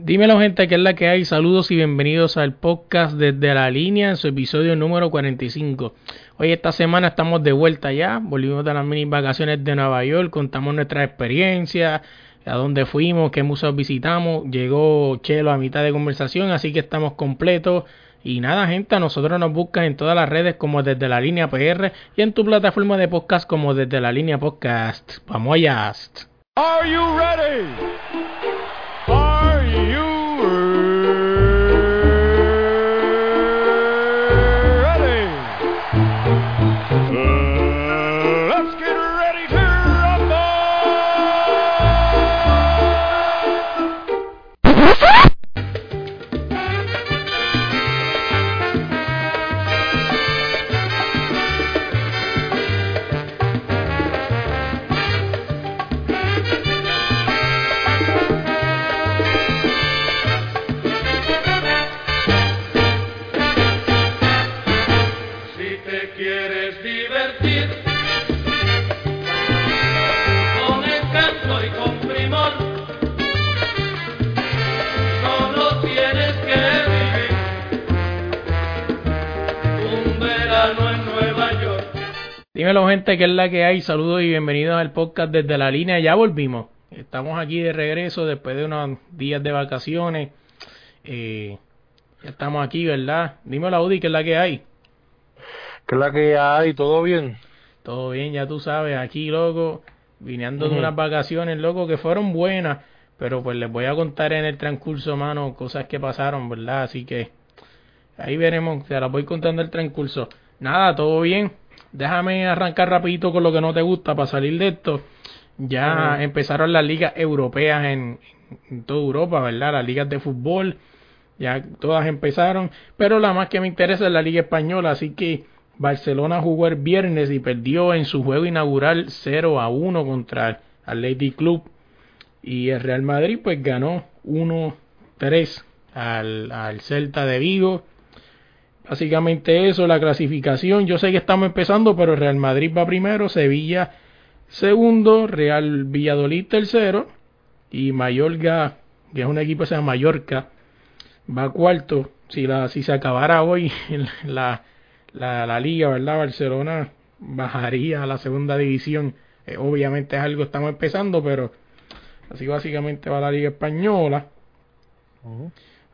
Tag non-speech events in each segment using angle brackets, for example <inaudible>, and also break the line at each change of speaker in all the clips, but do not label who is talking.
Dímelo gente, que es la que hay. Saludos y bienvenidos al podcast desde la línea en su episodio número 45. Hoy esta semana estamos de vuelta ya, volvimos de las mini vacaciones de Nueva York, contamos nuestra experiencia, a dónde fuimos, qué museos visitamos. Llegó Chelo a mitad de conversación, así que estamos completos. Y nada, gente, a nosotros nos buscan en todas las redes como desde la línea PR y en tu plataforma de podcast como desde la línea podcast. Vamos allá.
Are you
Dímelo gente, que es la que hay. Saludos y bienvenidos al podcast desde la línea. Ya volvimos. Estamos aquí de regreso después de unos días de vacaciones. Eh, ya estamos aquí, ¿verdad? Dímelo Audi, que es la que hay.
¿Qué es la que hay? ¿Todo bien?
Todo bien, ya tú sabes, aquí, loco, viniendo de unas vacaciones, loco, que fueron buenas, pero pues les voy a contar en el transcurso, mano, cosas que pasaron, ¿verdad? Así que ahí veremos, te las voy contando el transcurso. Nada, todo bien. Déjame arrancar rapidito con lo que no te gusta para salir de esto. Ya empezaron las ligas europeas en, en toda Europa, ¿verdad? Las ligas de fútbol, ya todas empezaron, pero la más que me interesa es la liga española, así que Barcelona jugó el viernes y perdió en su juego inaugural 0 a 1 contra el Athletic Club y el Real Madrid pues ganó 1-3 al, al Celta de Vigo. Básicamente eso, la clasificación. Yo sé que estamos empezando, pero Real Madrid va primero, Sevilla segundo, Real Valladolid tercero y Mallorca, que es un equipo que se llama Mallorca, va cuarto. Si la si se acabara hoy <laughs> la, la, la liga, ¿verdad? Barcelona bajaría a la segunda división. Eh, obviamente es algo que estamos empezando, pero así básicamente va la liga española.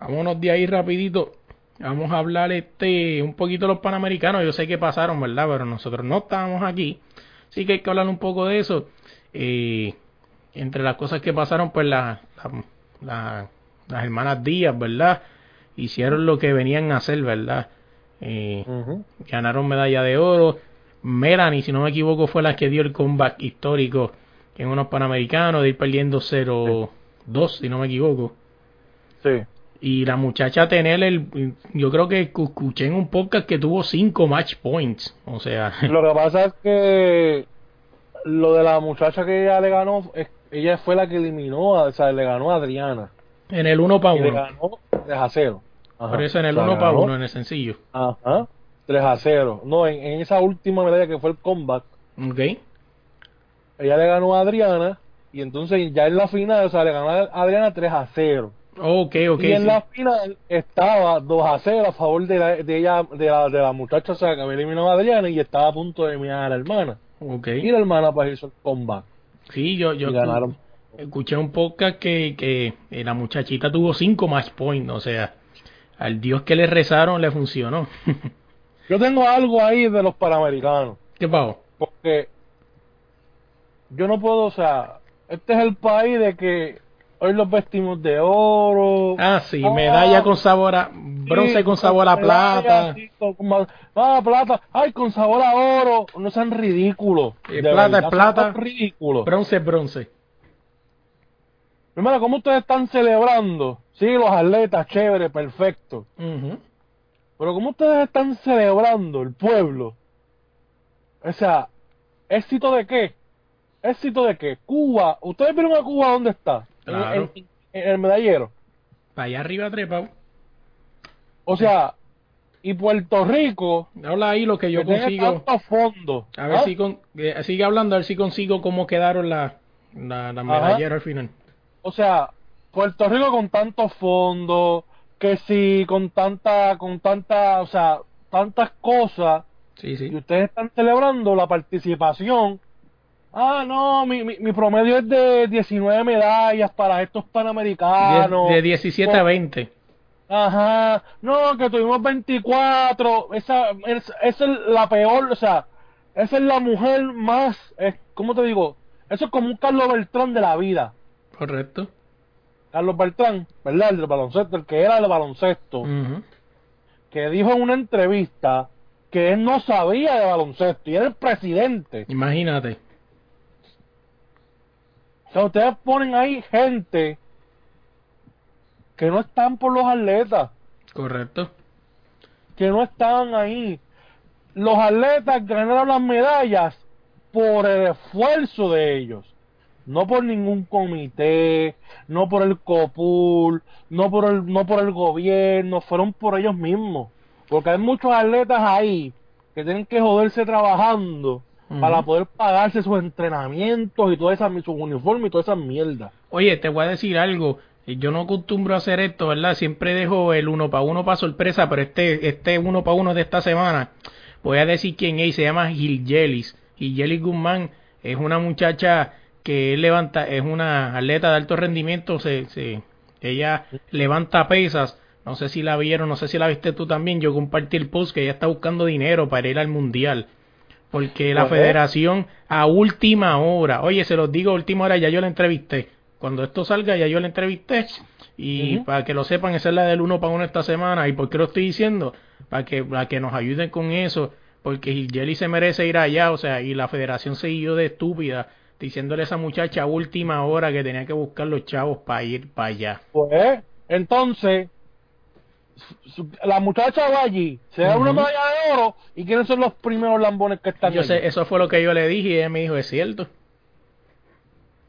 Vámonos de ahí rapidito. Vamos a hablar este un poquito de los panamericanos. Yo sé que pasaron, ¿verdad? Pero nosotros no estábamos aquí. Así que hay que hablar un poco de eso. Eh, entre las cosas que pasaron, pues la- la- la- las hermanas Díaz, ¿verdad? Hicieron lo que venían a hacer, ¿verdad? Eh, ganaron medalla de oro. Melanie, si no me equivoco, fue la que dio el comeback histórico en unos panamericanos de ir perdiendo 0-2, si no me equivoco.
Sí.
Y la muchacha tener el. Yo creo que cu- escuché en un podcast que tuvo 5 match points. O sea, <laughs>
Lo que pasa es que lo de la muchacha que ella le ganó, ella fue la que eliminó, o sea, le ganó a Adriana.
en el 1 para
Y le
1.
ganó 3 a 0. Ajá.
Por eso en el
O sea,
1 para 1, en el sencillo.
Ajá. 3 a 0. No, en, en esa última medalla que fue el comeback,
Ok.
ella le ganó a Adriana. Y entonces ya en la final, o sea, le ganó a Adriana 3 a 0.
Ok, ok.
y en
sí.
la final estaba 2 a 0 a favor de, la, de ella, de la, de la muchacha, o sea, que había eliminado a Adriana y estaba a punto de eliminar a la hermana.
Ok.
Y la hermana pues hizo el comeback.
Sí, yo, yo
ganaron.
escuché un podcast que, que eh, la muchachita tuvo 5 match points. O sea, al Dios que le rezaron le funcionó. <laughs>
Yo tengo algo ahí de los panamericanos,
¿Qué pasó?
porque yo no puedo, o sea, este es el país de que hoy los vestimos de oro.
Ah, sí, medalla con sabor a. Bronce
sí,
con sabor a
medalla,
plata.
sí, con- con- ah, plata, ay, con sabor a oro, no sean ridículos.
Eh, plata
verdad,
es plata.
son ridículos.
Bronce es bronce.
Primero, ¿cómo ustedes están celebrando? Sí, los atletas, chévere, perfecto. Pero ¿cómo ustedes están celebrando el pueblo? O sea, ¿éxito de qué? ¿Éxito de qué? Cuba, ¿ustedes vieron a Cuba dónde está?
Claro.
En, en el medallero.
Para allá arriba trepado.
O sea, y Puerto Rico,
Habla ahí lo que yo
que
consigo.
tanto fondo.
A ver
¿ah?
si con, eh, sigue hablando, a ver si consigo cómo quedaron las la, la medalleras al final.
O sea, Puerto Rico con tantos fondos, que sí, con tanta, con tanta, o sea, tantas cosas,
Sí,
y ustedes están celebrando la participación. Ah, no, mi, mi, mi promedio es de 19 medallas para estos panamericanos.
De, de 17 a 20.
Ajá, no, que tuvimos 24, esa, es, esa es la peor, o sea, esa es la mujer más, es, ¿cómo te digo? Eso es como un Carlos Beltrán de la vida.
Correcto.
Carlos Beltrán, ¿verdad? El del baloncesto, el que era del baloncesto, que dijo en una entrevista que él no sabía de baloncesto y era el presidente.
Imagínate.
Sea, ustedes ponen ahí gente que no están por los atletas.
Correcto.
que no estaban ahí. Los atletas ganaron las medallas por el esfuerzo de ellos, no por ningún comité, no por el COPUL, no por el, no por el gobierno, fueron por ellos mismos. Porque hay muchos atletas ahí que tienen que joderse trabajando Para poder pagarse sus entrenamientos y todas esas, sus uniformes y todas esas mierdas.
Oye, te voy a decir algo. Yo no acostumbro a hacer esto, ¿verdad? Siempre dejo el uno para uno para sorpresa, pero este este uno para uno de esta semana, voy a decir quién es, se llama Gil Yelis. Gil Yelis Guzmán es una muchacha que levanta, es una atleta de alto rendimiento, se, se, ella levanta pesas. No sé si la vieron, no sé si la viste tú también. Yo compartí el post que ella está buscando dinero para ir al mundial. Porque la federación a última hora, oye, se los digo a última hora, ya yo la entrevisté. Cuando esto salga, ya yo la entrevisté. Y para que lo sepan, esa es la del uno para uno esta semana. ¿Y por qué lo estoy diciendo? Para que, para que nos ayuden con eso. Porque Jelly se merece ir allá, o sea, y la federación se siguió de estúpida, diciéndole a esa muchacha a última hora que tenía que buscar los chavos para ir para allá.
Pues, entonces, la muchacha va allí, se da una medalla de oro, ¿y quiénes son los primeros lambones que están
Yo
allí?
sé, eso fue lo que yo le dije y ella me dijo, es cierto.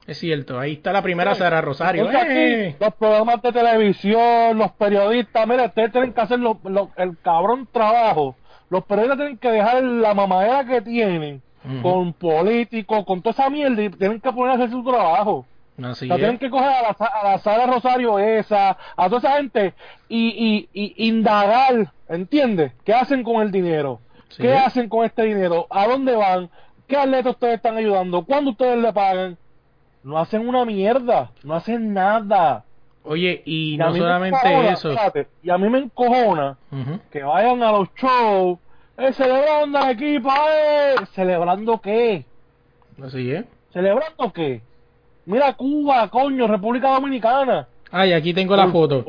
Es cierto, ahí está la primera Sara Rosario.
Aquí,
¡Eh!
los programas de televisión, los periodistas, mira, ustedes tienen que hacer lo- lo- el cabrón trabajo. Los periodistas tienen que dejar la mamadera que tienen con políticos, con toda esa mierda y tienen que poner a hacer su trabajo.
Así
O sea, tienen
es.
que coger a la, a la Sara Rosario esa, a toda esa gente y, y, y indagar, ¿entiendes? ¿Qué hacen con el dinero?
Sí.
¿Qué hacen con este dinero? ¿A dónde van? ¿Qué atletas ustedes están ayudando? ¿Cuándo ustedes le pagan? No hacen una mierda, no hacen nada.
Oye, y no solamente
encojona,
eso.
y a mí me encojona que vayan a los shows, eh, celebrando al equipo, eh, ¿celebrando qué?
Así es.
¿Celebrando qué? Mira Cuba, coño, República Dominicana.
Ah, y aquí tengo la foto.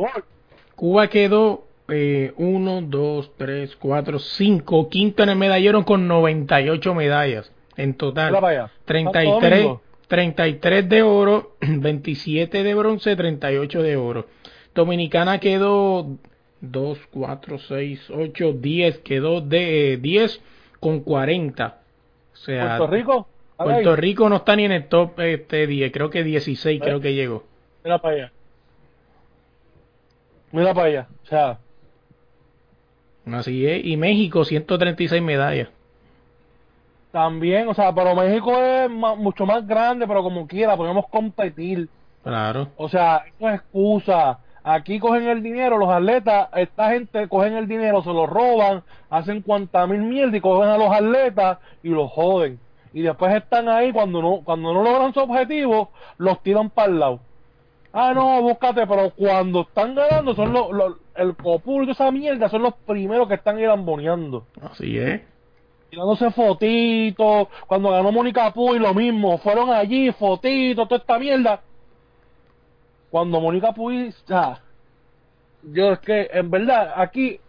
Cuba quedó 1, 2, 3, 4, 5, quinto en el medallero con 98 medallas en total.
Mira para allá. Santo
33,
Domingo.
33 de oro, <clears throat> 27 de bronce, 38 de oro. Dominicana quedó 2, 4, 6, 8, 10, quedó de eh, 10 con 40. O sea,
Puerto Rico.
Puerto Rico no está ni en el top este 10, creo que 16 creo que llegó.
Mira para allá. Mira para allá. O sea,
Así es, y México 136 medallas.
también, o sea, pero México es mucho más grande, pero como quiera, podemos competir.
Claro.
O sea, no es excusa. Aquí cogen el dinero, los atletas, esta gente cogen el dinero, se lo roban, hacen cuanta mil mierda y cogen a los atletas y los joden. Y después están ahí cuando no, cuando no logran su objetivo, los tiran para el lado. Ah, no, búscate, pero cuando están ganando, son los, los- el copul de esa mierda, son los primeros que están lamboneando.
Así es.
Tirándose fotitos, cuando ganó Mónica Puy lo mismo, fueron allí, fotitos, toda esta mierda. Cuando Mónica Puy, sea, yo es que en verdad aquí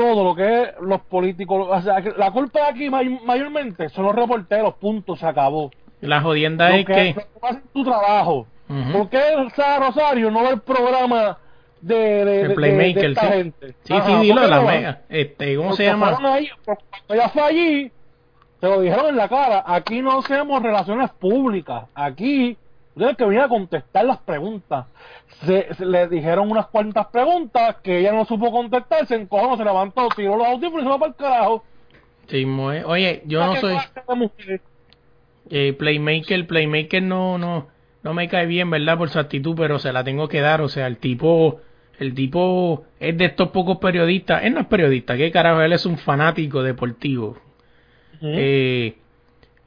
todo lo que es los políticos, o sea, que la culpa de aquí may- mayormente son los reporteros, punto, se acabó.
La jodienda
Lo
es
que,
que...
hacen tu trabajo.
Ujú.
¿Por qué Sara Rosario no ve el programa de, de,
El Playmaker,
de esta
sí.
gente?
Sí,
Ajá,
sí,
¿por
dilo la mega. Este, ¿cómo se
Porque
llama?
ahí, ella fue allí, se lo dijeron en la cara. Aquí no hacemos relaciones públicas. Aquí tienes que venir a contestar las preguntas. Se, se- le dijeron unas cuantas preguntas que ella no supo contestar, se encojó, se levantó, tiró los audífonos y se va para el carajo.
Sí, eh. Oye, yo no
¿Qué
soy eh, playmaker, playmaker no, no, no me cae bien, ¿verdad? Por su actitud, pero se la tengo que dar. O sea, el tipo, el tipo es de estos pocos periodistas. Él no es periodista, ¿qué carajo? Él es un fanático deportivo. eh,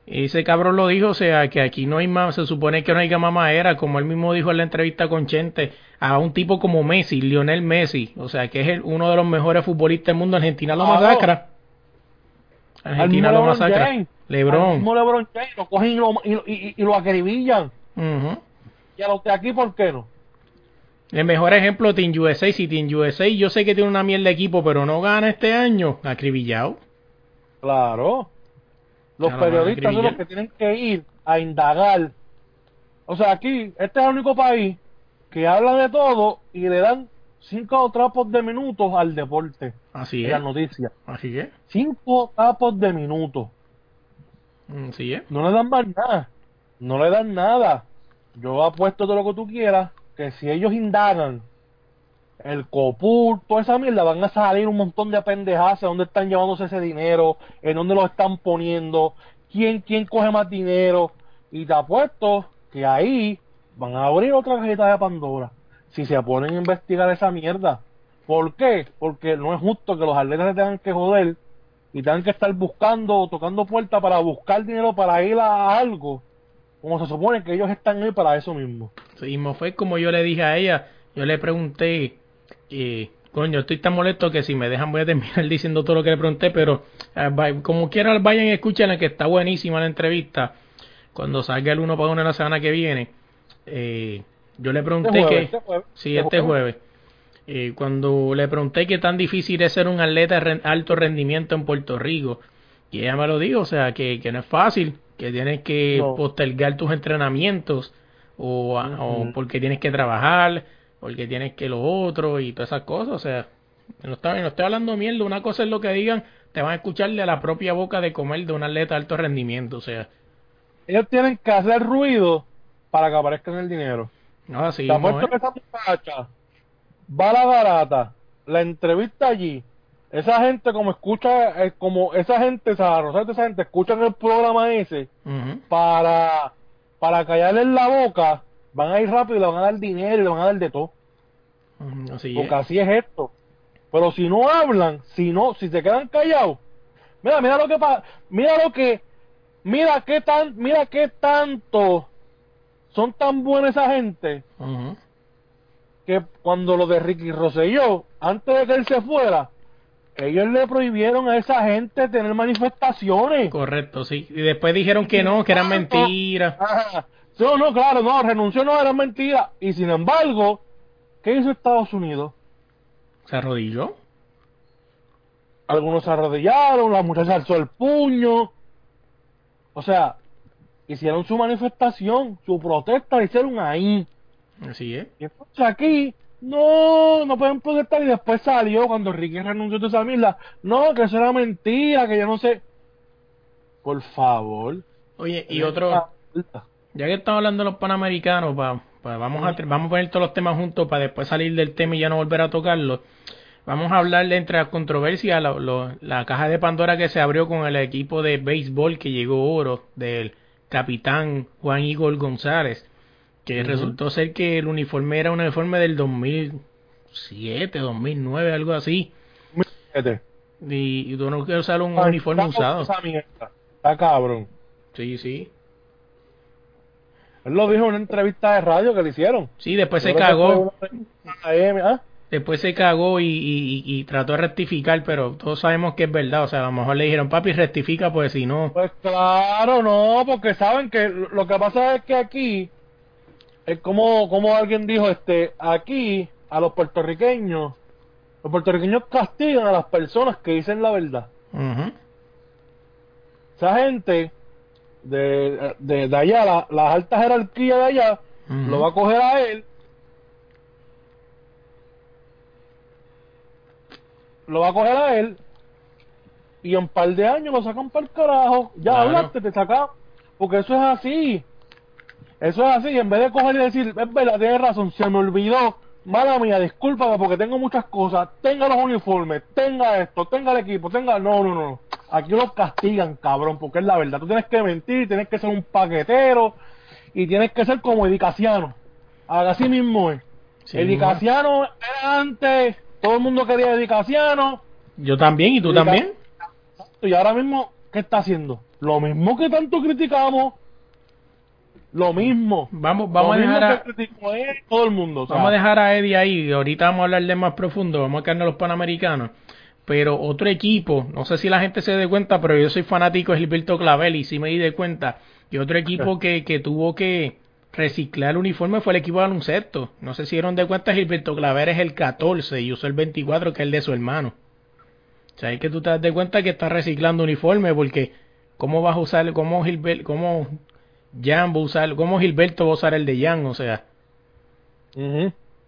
ese cabrón lo dijo, o sea, que aquí no hay más, se supone que no hay mamadera, como él mismo dijo en la entrevista con Chente, a un tipo como Messi, Lionel Messi, o sea, que es el, uno de los mejores futbolistas del mundo, Argentina lo masacra. Argentina lo masacra.
James,
Lebron.
mismo LeBron James, lo cogen y lo, y, y- y lo acribillan. Y a los de aquí, ¿por qué no?
El mejor ejemplo, Team USA. Si Team USA, yo sé que tiene una mierda de equipo, pero no gana este año, acribillado.
Claro. Los
Ya
periodistas son los que tienen que ir a indagar. O sea, aquí, este es el único país que habla de todo y le dan cinco trapos de minutos al deporte
Así
y
es.
las noticias.
Así es.
Cinco trapos de minutos.
Así es.
No le dan más nada. No le dan nada. Yo apuesto todo lo que tú quieras que si ellos indagan el copur, toda esa mierda, van a salir un montón de pendejadas de dónde están llevándose ese dinero, en dónde lo están poniendo, quién, quién coge más dinero. Y te apuesto que ahí van a abrir otra cajita de Pandora. Si se ponen a investigar esa mierda. ¿Por qué? Porque no es justo que los atletas se tengan que joder y tengan que estar buscando o tocando puertas para buscar dinero para ir a algo. Como se supone que ellos están ahí para eso mismo.
Sí, mismo fue como yo le dije a ella. Yo le pregunté, eh, coño, estoy tan molesto que si me dejan voy a terminar <laughs> diciendo todo lo que le pregunté, pero eh, como quiera vayan y escuchen que está buenísima la entrevista. Cuando salga el uno para uno la semana que viene, eh, yo le pregunté
Este jueves,
que...
este jueves,
Sí,
este
este jueves. Eh, cuando le pregunté qué tan difícil es ser un atleta de alto rendimiento en Puerto Rico, y ella me lo dijo, o sea, que, que no es fácil, que tienes que
No.
postergar tus entrenamientos, o, o porque tienes que trabajar, porque tienes que lo otro, y todas esas cosas, o sea, no estoy, no estoy hablando mierda, una cosa es lo que digan, te van a escuchar de la propia boca de comer de un atleta de alto rendimiento, o sea,
Ellos tienen que hacer ruido para que aparezcan el dinero.
no así.
Te
mismo
apuesto
es.
que esa muchacha va a la garata, la entrevista allí. Esa gente como escucha, eh, como esa gente, Rosario, esa gente escuchan el programa ese para, para callarle en la boca, van a ir rápido y le van a dar dinero y le van a dar de todo.
Ujú, Así es.
Porque así es esto. Pero si no hablan, si no, si se quedan callados, mira, mira lo que pasa, mira lo que, mira qué tan, mira qué tanto son tan buenos esa gente que cuando lo de Ricky Rosselló, antes de que él se fuera, ellos le prohibieron a esa gente tener manifestaciones.
Correcto, sí. Y después dijeron que no, que eran mentiras.
No, no, claro, no, renunció, no, era mentira. Y sin embargo, ¿qué hizo Estados Unidos?
Se arrodilló.
Algunos se arrodillaron, la muchacha alzó el puño. O sea, hicieron su manifestación, su protesta, la hicieron ahí.
Así es.
Y entonces aquí, no, no pueden protestar. Y después salió cuando Ricky renunció de esa mierda. No, que eso era mentira, que yo no sé. Por favor.
Oye, y otro, ya que estamos hablando de los panamericanos, pa, pa- vamos, a, vamos a poner todos los temas juntos para después salir del tema y ya no volver a tocarlo. Vamos a hablar de entre las controversias, la, caja de Pandora que se abrió con el equipo de béisbol que llegó oro del capitán Juan Igor González, que resultó ser que el uniforme era un uniforme del 2007, 2009, algo así.
Fíjate.
Y, y tú no quieres usar un
Ay,
uniforme usado.
Está cabrón.
Sí, sí.
Él lo dijo en una entrevista de radio que le hicieron.
Sí, después se
Yo
cagó.
una ¿ah?
Después se cagó y, y- y- y trató de rectificar, pero todos sabemos que es verdad. O sea, a lo mejor le dijeron, papi, rectifica, pues si no.
Pues claro, no, porque saben que lo que pasa es que aquí, es como, como alguien dijo, este, aquí a los puertorriqueños, los puertorriqueños castigan a las personas que dicen la verdad.
Ujú.
Esa gente de, de, de allá, la- las altas jerarquías de allá, lo va a coger a él, lo va a coger a él, y en un par de años lo sacan para el carajo. Ya
Claro.
hablaste, te sacan, porque eso es así. Eso es así, en vez de coger y decir, es verdad, tienes razón, se me olvidó, mala mía, discúlpame porque tengo muchas cosas, tenga los uniformes, tenga esto, tenga el equipo, tenga, no, no, no, aquí los castigan, cabrón, porque es la verdad, tú tienes que mentir, tienes que ser un paquetero, y tienes que ser como Edicaciano. Así mismo es.
Sí,
Edicaciano era antes, todo el mundo quería Edicaciano,
Yo también, ¿y tú también?
y ahora mismo, ¿qué está haciendo? Lo mismo que tanto criticamos, lo mismo.
Vamos, vamos a
lo
dejar a,
él, todo el mundo.
Vamos a dejar a Eddie ahí, y ahorita vamos a hablar de más profundo, vamos a quedarnos los panamericanos. Pero otro equipo, no sé si la gente se dé cuenta, pero yo soy fanático de Gilberto Clavel y sí me di de cuenta que otro equipo que, que tuvo que reciclar el uniforme fue el equipo de baloncesto. No sé si dieron de cuenta, Gilberto Clavel es el 14 y usó el 24 que es el de su hermano. O sea, es que tú te das de cuenta que está reciclando uniforme porque ¿cómo vas a usar, cómo Gilberto, cómo Jan va a usar, cómo Gilberto va a usar el de Jan? O sea,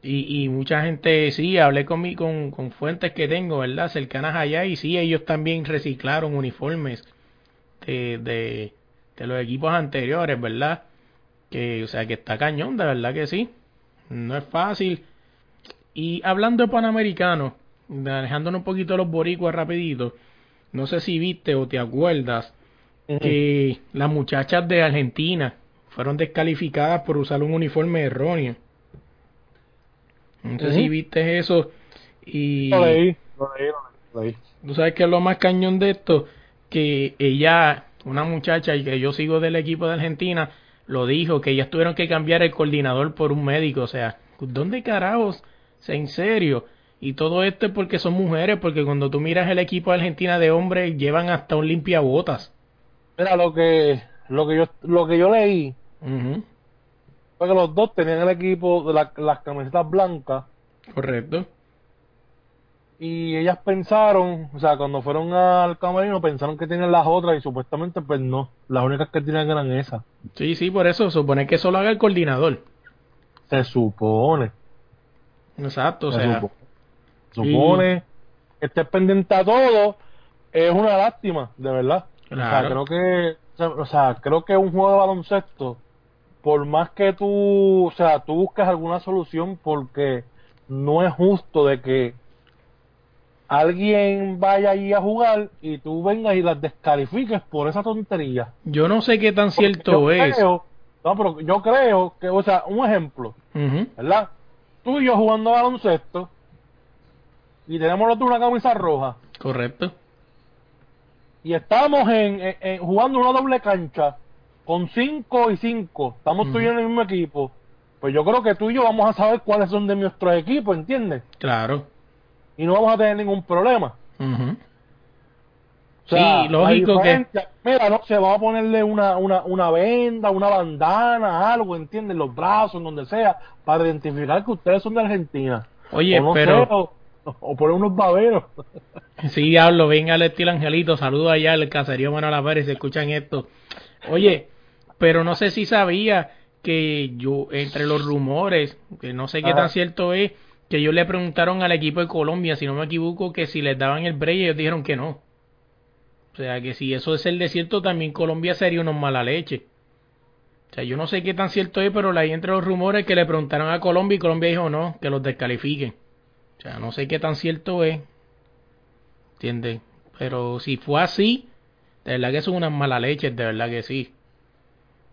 y, y mucha gente, sí, hablé con, mi, con, con fuentes que tengo, ¿verdad? Cercanas allá, y sí, ellos también reciclaron uniformes de, de, de los equipos anteriores, ¿verdad? Que, o sea, que está cañón, de verdad que sí. No es fácil. Y hablando de Panamericanos, dejándonos un poquito los boricuas rapidito, no sé si viste o te acuerdas Que las muchachas de Argentina fueron descalificadas por usar un uniforme erróneo. No sé si viste eso. Y
Lo leí, lo leí, lo leí.
tú sabes que es lo más cañón de esto, que ella, una muchacha y que yo sigo del equipo de Argentina, lo dijo, que ellas tuvieron que cambiar el coordinador por un médico. O sea, ¿dónde carajos? O sea, en serio. Y todo esto es porque son mujeres, porque cuando tú miras el equipo de Argentina de hombres, llevan hasta un limpiabotas.
Mira, lo que, lo que yo, lo que yo leí fue que los dos tenían el equipo de la- las camisetas blancas
Correcto.
y ellas pensaron, o sea, cuando fueron al camerino pensaron que tenían las otras y supuestamente pues no, las únicas que tenían eran esas.
Sí, sí, por eso supone que eso lo haga el coordinador.
Se supone.
Exacto, o
se
sea,
supo- supone que estés pendiente a todo. Es una lástima, de verdad.
Claro.
O sea, creo que, o sea, creo que un juego de baloncesto, por más que tú, o sea, tú busques alguna solución, porque no es justo de que alguien vaya allí a jugar y tú vengas y las descalifiques por esa tontería.
yo no sé qué tan
Porque
cierto
yo
es.
creo- no, pero yo creo que, o sea, un ejemplo, ¿verdad? Tú y yo jugando baloncesto y tenemos los una camisa roja
Correcto.
Y estamos en, en- en- jugando una doble cancha con 5 y 5, estamos tú y yo en el mismo equipo, pues yo creo que tú y yo vamos a saber cuáles son de nuestros equipos, ¿entiendes?
Claro.
Y no vamos a tener ningún problema. O sea,
Sí, lógico que-
Mira, no se va a ponerle una, una, una venda, una bandana, algo, ¿entiendes? En Los brazos, donde sea, para identificar que ustedes son de Argentina.
Oye,
o no
pero
sé, o, o poner unos baberos.
sí, diablo, venga al estilo Angelito, saludo allá al caserío Manuel Pérez, si escuchan esto. Oye, pero no sé si sabía que yo, entre los rumores, que no sé qué
Ajá.
tan cierto es, que ellos le preguntaron al equipo de Colombia, si no me equivoco, que si les daban el break, ellos dijeron que no. O sea, que si eso es el desierto, también Colombia sería unos mala leche. O sea, yo no sé qué tan cierto es, pero ahí entre los rumores que le preguntaron a Colombia y Colombia dijo no, que los descalifiquen. Sea, no sé qué tan cierto es. ¿Entiendes? Pero si fue así, de verdad que son unas mala leches, de verdad que sí.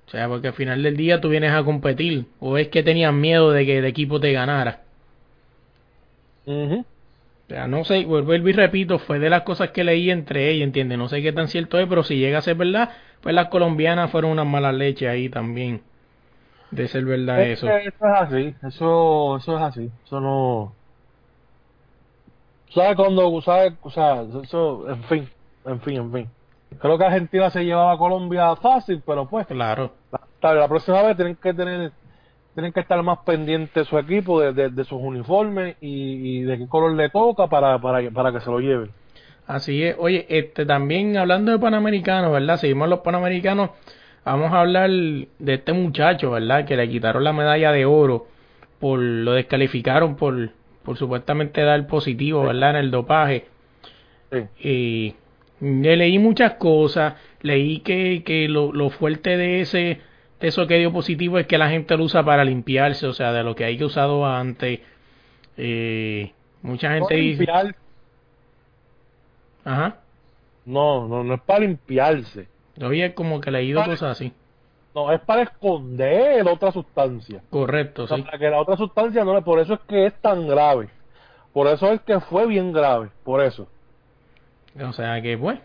O sea, porque al final del día tú vienes a competir. O es que tenían miedo de que el equipo te ganara.
Ujú.
O sea, no sé, vuelvo y repito, fue de las cosas que leí entre ellas, ¿entiendes? No sé qué tan cierto es, pero si llega a ser verdad, pues las colombianas fueron unas malas leches ahí también. De ser verdad
Es
eso.
eso es así, eso, eso es así, eso no... ¿Sabes cuando, sabes, o sea, eso, en fin, en fin, en fin. Creo que Argentina se llevaba a Colombia fácil, pero pues,
Claro.
la, la próxima vez tienen que tener, tienen que estar más pendientes de su equipo, de, de, de sus uniformes y, y de qué color le toca para, para, para que se lo lleven.
Así es. Oye, este también hablando de Panamericanos, ¿verdad? Seguimos los Panamericanos. Vamos a hablar de este muchacho, ¿verdad? Que le quitaron la medalla de oro por lo descalificaron por, por supuestamente dar positivo, ¿verdad? En el dopaje.
Sí.
Y le leí muchas cosas. Leí que, que lo, lo fuerte de ese de eso que dio positivo es que la gente lo usa para limpiarse, o sea, de lo que hay que usado antes. Eh, mucha
No,
gente dice,
limpiar,
ajá.
no, no, no es para limpiarse.
Yo había como que leído cosas así.
No, es para esconder otra sustancia.
Correcto,
O sea,
sí.
para que la otra sustancia no le... Por eso es que es tan grave. Por eso es que fue bien grave. Por eso.
O sea que, pues,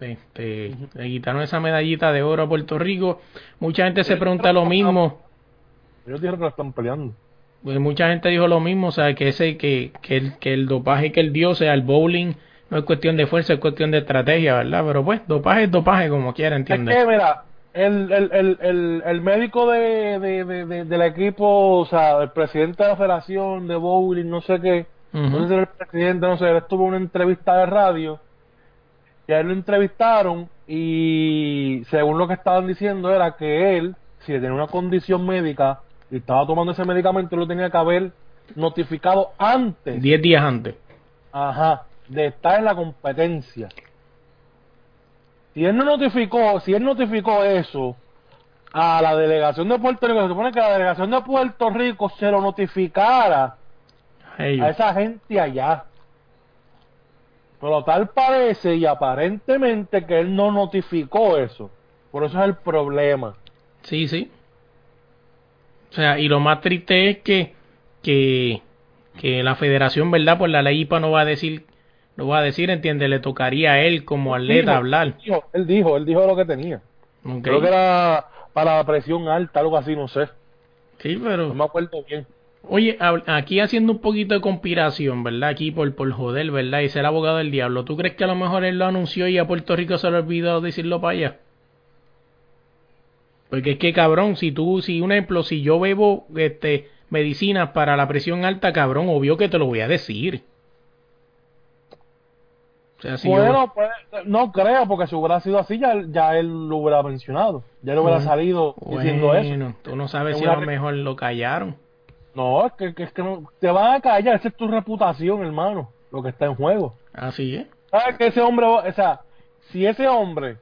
este, le quitaron esa medallita de oro a Puerto Rico. Mucha gente se pregunta lo mismo.
Ellos dijeron que lo están peleando.
Pues mucha gente dijo lo mismo, o sea, que ese que, que, el, que el dopaje que él dio, sea, el bowling, no es cuestión de fuerza, es cuestión de estrategia, ¿verdad? Pero pues, dopaje es dopaje, como quiera,
Es
¿entiendes?
que, mira, el, el, el, el, el médico de, de, de- de- del equipo, o sea, el presidente de la federación de bowling, no sé qué, no sé si era el presidente, no sé, él estuvo en una entrevista de radio y a él lo entrevistaron y según lo que estaban diciendo era que él, si tenía una condición médica y estaba tomando ese medicamento, lo tenía que haber notificado antes,
Diez días antes.
ajá, de estar en la competencia. Si él no notificó, si él notificó eso a la delegación de Puerto Rico, se supone que la delegación de Puerto Rico se lo notificara
a
esa gente allá. Pero tal parece y aparentemente que él no notificó eso. Por eso es el problema.
Sí, sí. O sea, y lo más triste es que, que, que la federación, ¿verdad? Pues la ley IPA no va a decir, no va a decir, entiende, le tocaría a él como atleta
Dijo,
hablar.
dijo, él dijo, él dijo lo que tenía. Creo que era para la presión alta, algo así, no sé.
Sí, pero...
No me acuerdo bien.
Oye, aquí haciendo un poquito de conspiración, ¿verdad? Aquí por, por joder, ¿verdad? Y ser abogado del diablo. ¿Tú crees que a lo mejor él lo anunció y a Puerto Rico se le olvidó decirlo para allá? Porque es que cabrón, si tú, si un ejemplo, si yo bebo este medicinas para la presión alta, cabrón, obvio que te lo voy a decir. Yo-
bueno, pues, no creo, porque si hubiera sido así, ya, ya él lo hubiera mencionado. Ya él hubiera
Bueno,
salido diciendo eso.
Bueno, tú no sabes
Es
si a lo mejor lo callaron.
No, es que, que- es que no, te van a callar, esa es tu reputación, hermano, lo que está en juego.
Así es.
¿Sabes que ese hombre, o sea, si ese hombre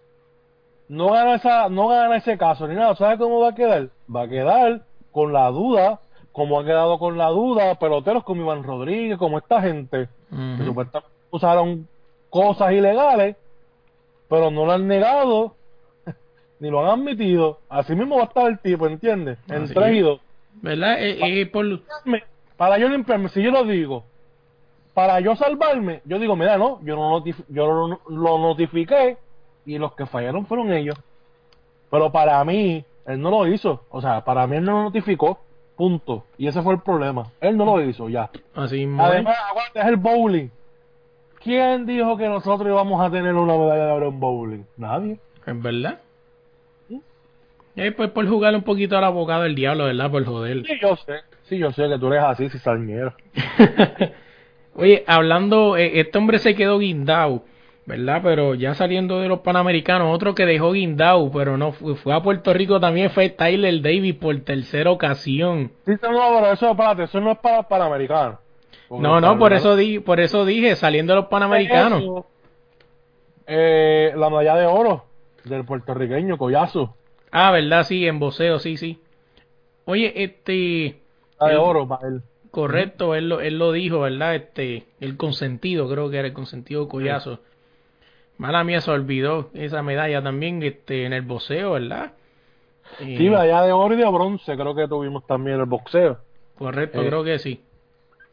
no gana esa, no gana ese caso ni nada, ¿sabes cómo va a quedar? Va a quedar con la duda, como ha quedado con la duda peloteros como Iván Rodríguez, como esta gente, que supuestamente usaron cosas ilegales, pero no lo han negado, <laughs> ni lo han admitido. Así mismo va a estar el tipo, ¿entiendes? En tres
es.
y dos.
¿Verdad? Eh, eh, por...
Para yo limpiarme, si yo lo digo, para yo salvarme, yo digo, mira, no, yo, no yo lo, lo notifiqué y los que fallaron fueron ellos. Pero para mí, él no lo hizo. O sea, para mí él no lo notificó, punto. Y ese fue el problema. Él no lo hizo, ya.
Así.
Además, aguanta, es el bowling. ¿Quién dijo que nosotros íbamos a tener una medalla de oro en bowling? Nadie.
Es verdad. Y pues por jugar un poquito al abogado del diablo, ¿verdad? Por joder.
Sí, yo sé. Sí, yo sé que tú eres así, cizañero. <laughs>
Oye, hablando, eh, este hombre se quedó guindado, ¿verdad? Pero ya saliendo de los Panamericanos, otro que dejó guindado, pero no fue, fue a Puerto Rico también fue Tyler Davis por tercera ocasión.
Sí, no, pero eso, espérate, eso no es para Panamericanos.
No, no, por eso di, por eso dije, saliendo de los Panamericanos.
Eso, eh, la medalla de oro del puertorriqueño Collazo.
Ah, ¿verdad? Sí, en voceo, sí, sí. Oye, este,
La de
El-
oro para él.
correcto, él lo, él lo dijo, ¿verdad? Este, el consentido, creo que era el consentido Collazo. Mala mía, se olvidó esa medalla también, este, en el voceo, ¿verdad? Eh,
Sí, medalla de oro y de bronce, creo que tuvimos también el boxeo.
correcto,
eh.
creo que sí.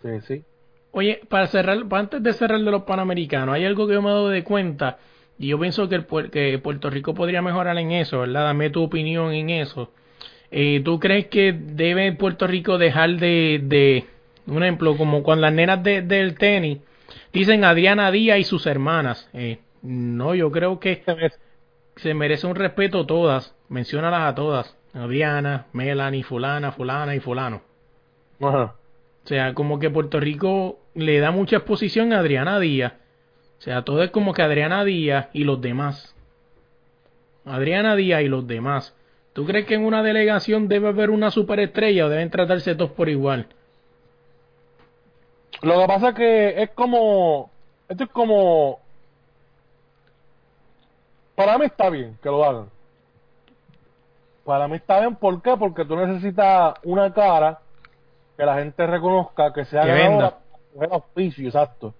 Sí, sí.
Oye, para cerrar, antes de cerrar de los Panamericanos, hay algo que yo me he dado de cuenta y yo pienso que, el, que Puerto Rico podría mejorar en eso, ¿verdad? Dame tu opinión en eso. Eh, ¿Tú crees que debe Puerto Rico dejar de, de un ejemplo, como cuando las nenas de- del tenis dicen Adriana Díaz y sus hermanas? Eh, no, yo creo que se merece un respeto todas, menciónalas a todas. Adriana, Melanie, fulana, fulana y fulano.
Ajá.
Sea, como que Puerto Rico le da mucha exposición a Adriana Díaz. O sea, todo es como que Adriana Díaz y los demás. Adriana Díaz y los demás. ¿Tú crees que en una delegación debe haber una superestrella o deben tratarse todos por igual?
Lo que pasa es que es como. Esto es como. Para mí está bien que lo hagan. Para mí está bien, ¿por qué? Porque tú necesitas una cara que la gente reconozca, que ganadora
venda.
para coger auspicio, exacto.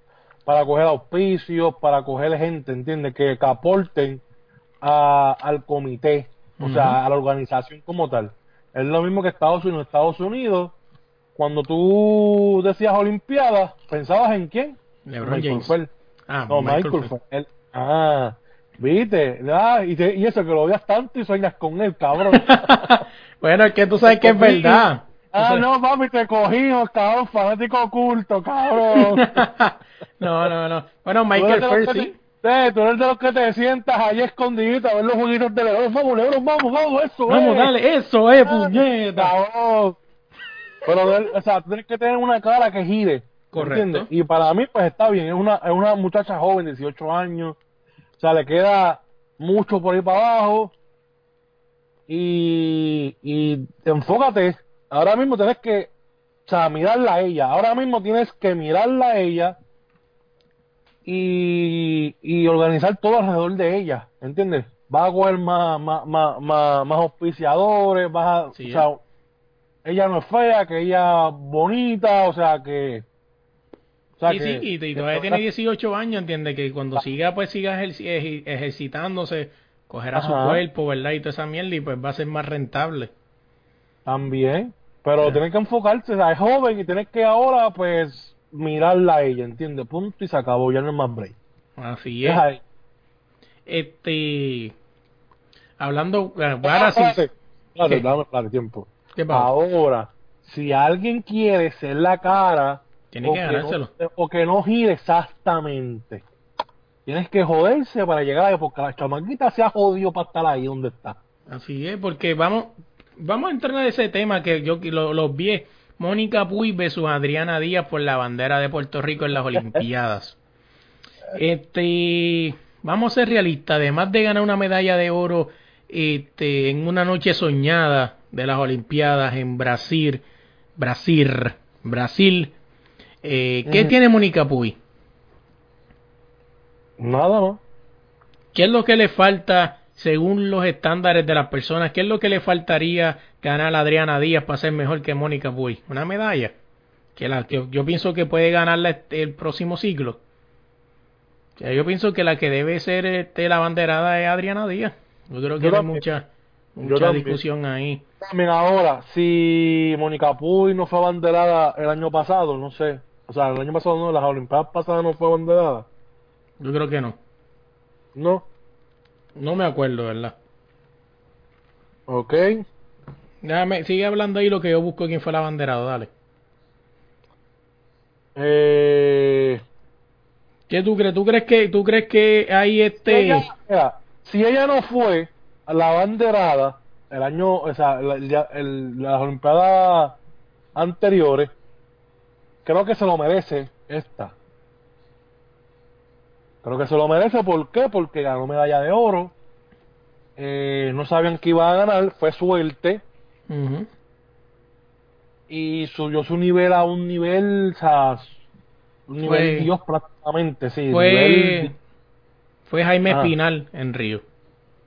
Para coger auspicios, para coger gente, ¿entiendes? Que, que aporten a- al comité. o sea, a la organización como tal. Es lo mismo que Estados Unidos. Estados Unidos, cuando tú decías Olimpiadas, ¿pensabas en quién?
LeBron
Michael
James. Ah,
No,
Michael
Michael. Ah, viste. Ah, y, te- y eso que lo odias tanto y sueñas con él, cabrón. <laughs>
bueno, es que tú sabes que es verdad.
Ah, no, papi, te cogí, oh, cabrón, fanático oculto, cabrón. <laughs>
no, no, no. Bueno, Michael
eh, tú eres de los que te sientas ahí escondidito a ver los juguitos de Lebron. Vamos, Lebron, vamos, vamos, eso
Vamos,
es.
dale, eso es, puñeta.
Cabrón. Pero, o sea, tú tienes que tener una cara que gire.
Correcto.
¿entiendes? Y para mí, pues está bien. Es una, es una muchacha joven, 18 años. O sea, le queda mucho por ahí para abajo. Y, y enfócate. Ahora mismo tienes que, o sea, mirarla a ella. Ahora mismo tienes que mirarla a ella y, y organizar todo alrededor de ella. ¿Entiendes? Vas a coger más, más, más, más, más auspiciadores, vas a,
Sí,
o sea, ella no es fea, que ella bonita, o sea que... o sea
Sí,
que-
sí, y, todavía tiene 18 años, entiende que cuando siga, pues siga eji- ejercitándose, cogerá su
Ajá.
cuerpo, ¿verdad? Y toda esa mierda, y pues va a ser más rentable.
También, pero tienes que enfocarse, o sea, es joven y tienes que ahora, pues, mirarla a ella, ¿entiendes? Punto y se acabó, ya no es más break.
Así es. Este. Hablando. bueno, ahora sí.
Espérate, espérate, dame, tiempo. Ahora, si alguien quiere ser la cara,
Tiene que ganárselo.
no, o que no gire exactamente, tienes que joderse para llegar ahí, porque la chamaquita se ha jodido para estar ahí donde está.
Así es, porque vamos. Vamos a entrar en ese tema que yo que lo, los vi. Mónica Puy versus Adriana Díaz por la bandera de Puerto Rico en las <laughs> Olimpiadas. Este, vamos a ser realistas. Además de ganar una medalla de oro este, en una noche soñada de las Olimpiadas en Brasil, Brasil, Brasil, eh, ¿qué tiene Mónica Puy?
Nada más.
¿Qué es lo que le falta según los estándares de las personas? ¿Qué es lo que le faltaría ganar a Adriana Díaz para ser mejor que Mónica Puy? ¿Una medalla? Que, la, que yo pienso que puede ganarla este- el próximo siglo. O sea, yo pienso que la que debe ser este, la banderada es Adriana Díaz. Yo creo que
Yo
hay
también.
mucha, mucha discusión ahí.
También ahora, si Mónica Puy no fue abanderada el año pasado, no sé. O sea, el año pasado no, las Olimpiadas pasadas no fue abanderada.
Yo creo que no.
No.
No me acuerdo, ¿verdad?
Ok.
Déjame, sigue hablando ahí lo que yo busco quién fue la banderada, dale.
Eh,
¿Qué tú crees? ¿Tú crees que, tú crees que hay este...
ella, mira, si ella no fue a la banderada el año, o sea, la- el- el- las Olimpiadas anteriores, creo que se lo merece esta. Creo que se lo merece, ¿por qué? Porque ganó medalla de oro. Eh, no sabían que iba a ganar, fue suerte. Y subió su nivel a un nivel, o sea, un nivel
Fue-
Dios prácticamente, sí.
Fue,
nivel-
fue Jaime
Ah.
Espinal en Río.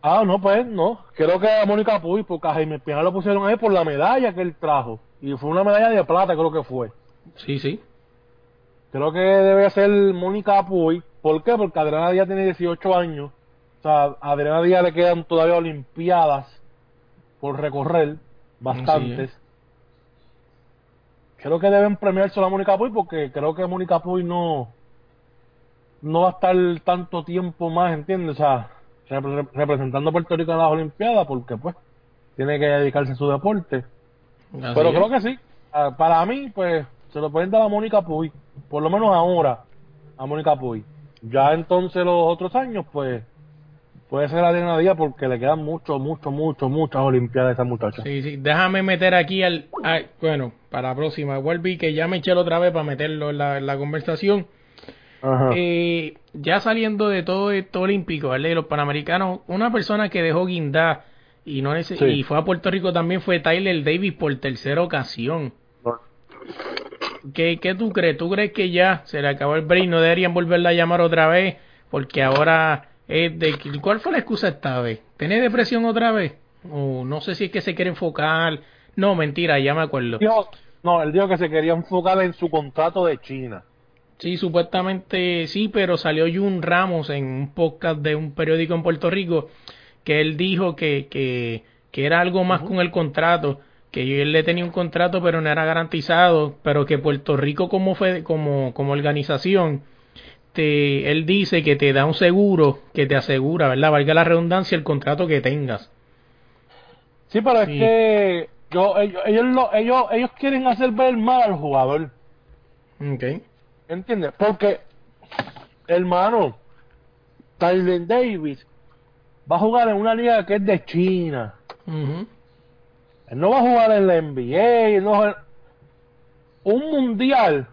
Ah, no, pues no. Creo que a Mónica Puy, porque a Jaime Espinal lo pusieron ahí por la medalla que él trajo. Y fue una medalla de plata, creo que fue.
Sí, sí.
Creo que debe ser Mónica Puy. ¿Por qué? Porque Adriana Díaz tiene 18 años. O sea, a Adriana Díaz le quedan todavía Olimpiadas por recorrer, bastantes. Creo que deben premiarse a Mónica Puy porque creo que Mónica Puy no no va a estar tanto tiempo más, ¿entiendes? O sea, repre- representando a Puerto Rico en las Olimpiadas porque pues tiene que dedicarse a su deporte.
Así
Pero
es.
creo que sí. Ah, Para mí, pues, se lo pueden dar a Mónica Puy. Por lo menos ahora, a Mónica Puy. Ya entonces los otros años, pues, puede ser Adriana Díaz porque le quedan mucho, mucho, mucho, muchas Olimpiadas a esa muchacha.
Sí, sí. Déjame meter aquí al, al- bueno, para la próxima. Vuelve que ya me eché otra vez para meterlo en la, en la conversación.
Ajá.
Eh, ya saliendo de todo esto olímpico, ¿verdad? Y los panamericanos, una persona que dejó guindar y no
Sí.
y fue a Puerto Rico también fue Tyler Davis por tercera ocasión. ¿Qué, ¿Qué tú crees? ¿Tú crees que ya se le acabó el break? ¿No deberían volverla a llamar otra vez? Porque ahora es de... ¿Cuál fue la excusa esta vez? ¿Tiene depresión otra vez? O no sé si es que se quiere enfocar. No, mentira, ya me acuerdo.
Dijo- no, él dijo que se quería enfocar en su contrato de China.
Sí, supuestamente sí, pero salió Jun Ramos en un podcast de un periódico en Puerto Rico que él dijo que, que, que era algo más con el contrato, que él le tenía un contrato pero no era garantizado, pero que Puerto Rico como, fe, como, como organización, te, él dice que te da un seguro que te asegura, ¿verdad? Valga la redundancia, el contrato que tengas.
Sí, pero es que yo, ellos, ellos, lo- ellos, ellos quieren hacer ver mal al jugador.
Ok.
¿Entiendes? Porque, hermano, Tyler Davis va a jugar en una liga que es de China. Él no va a jugar en la NBA. él no va a- Un mundial,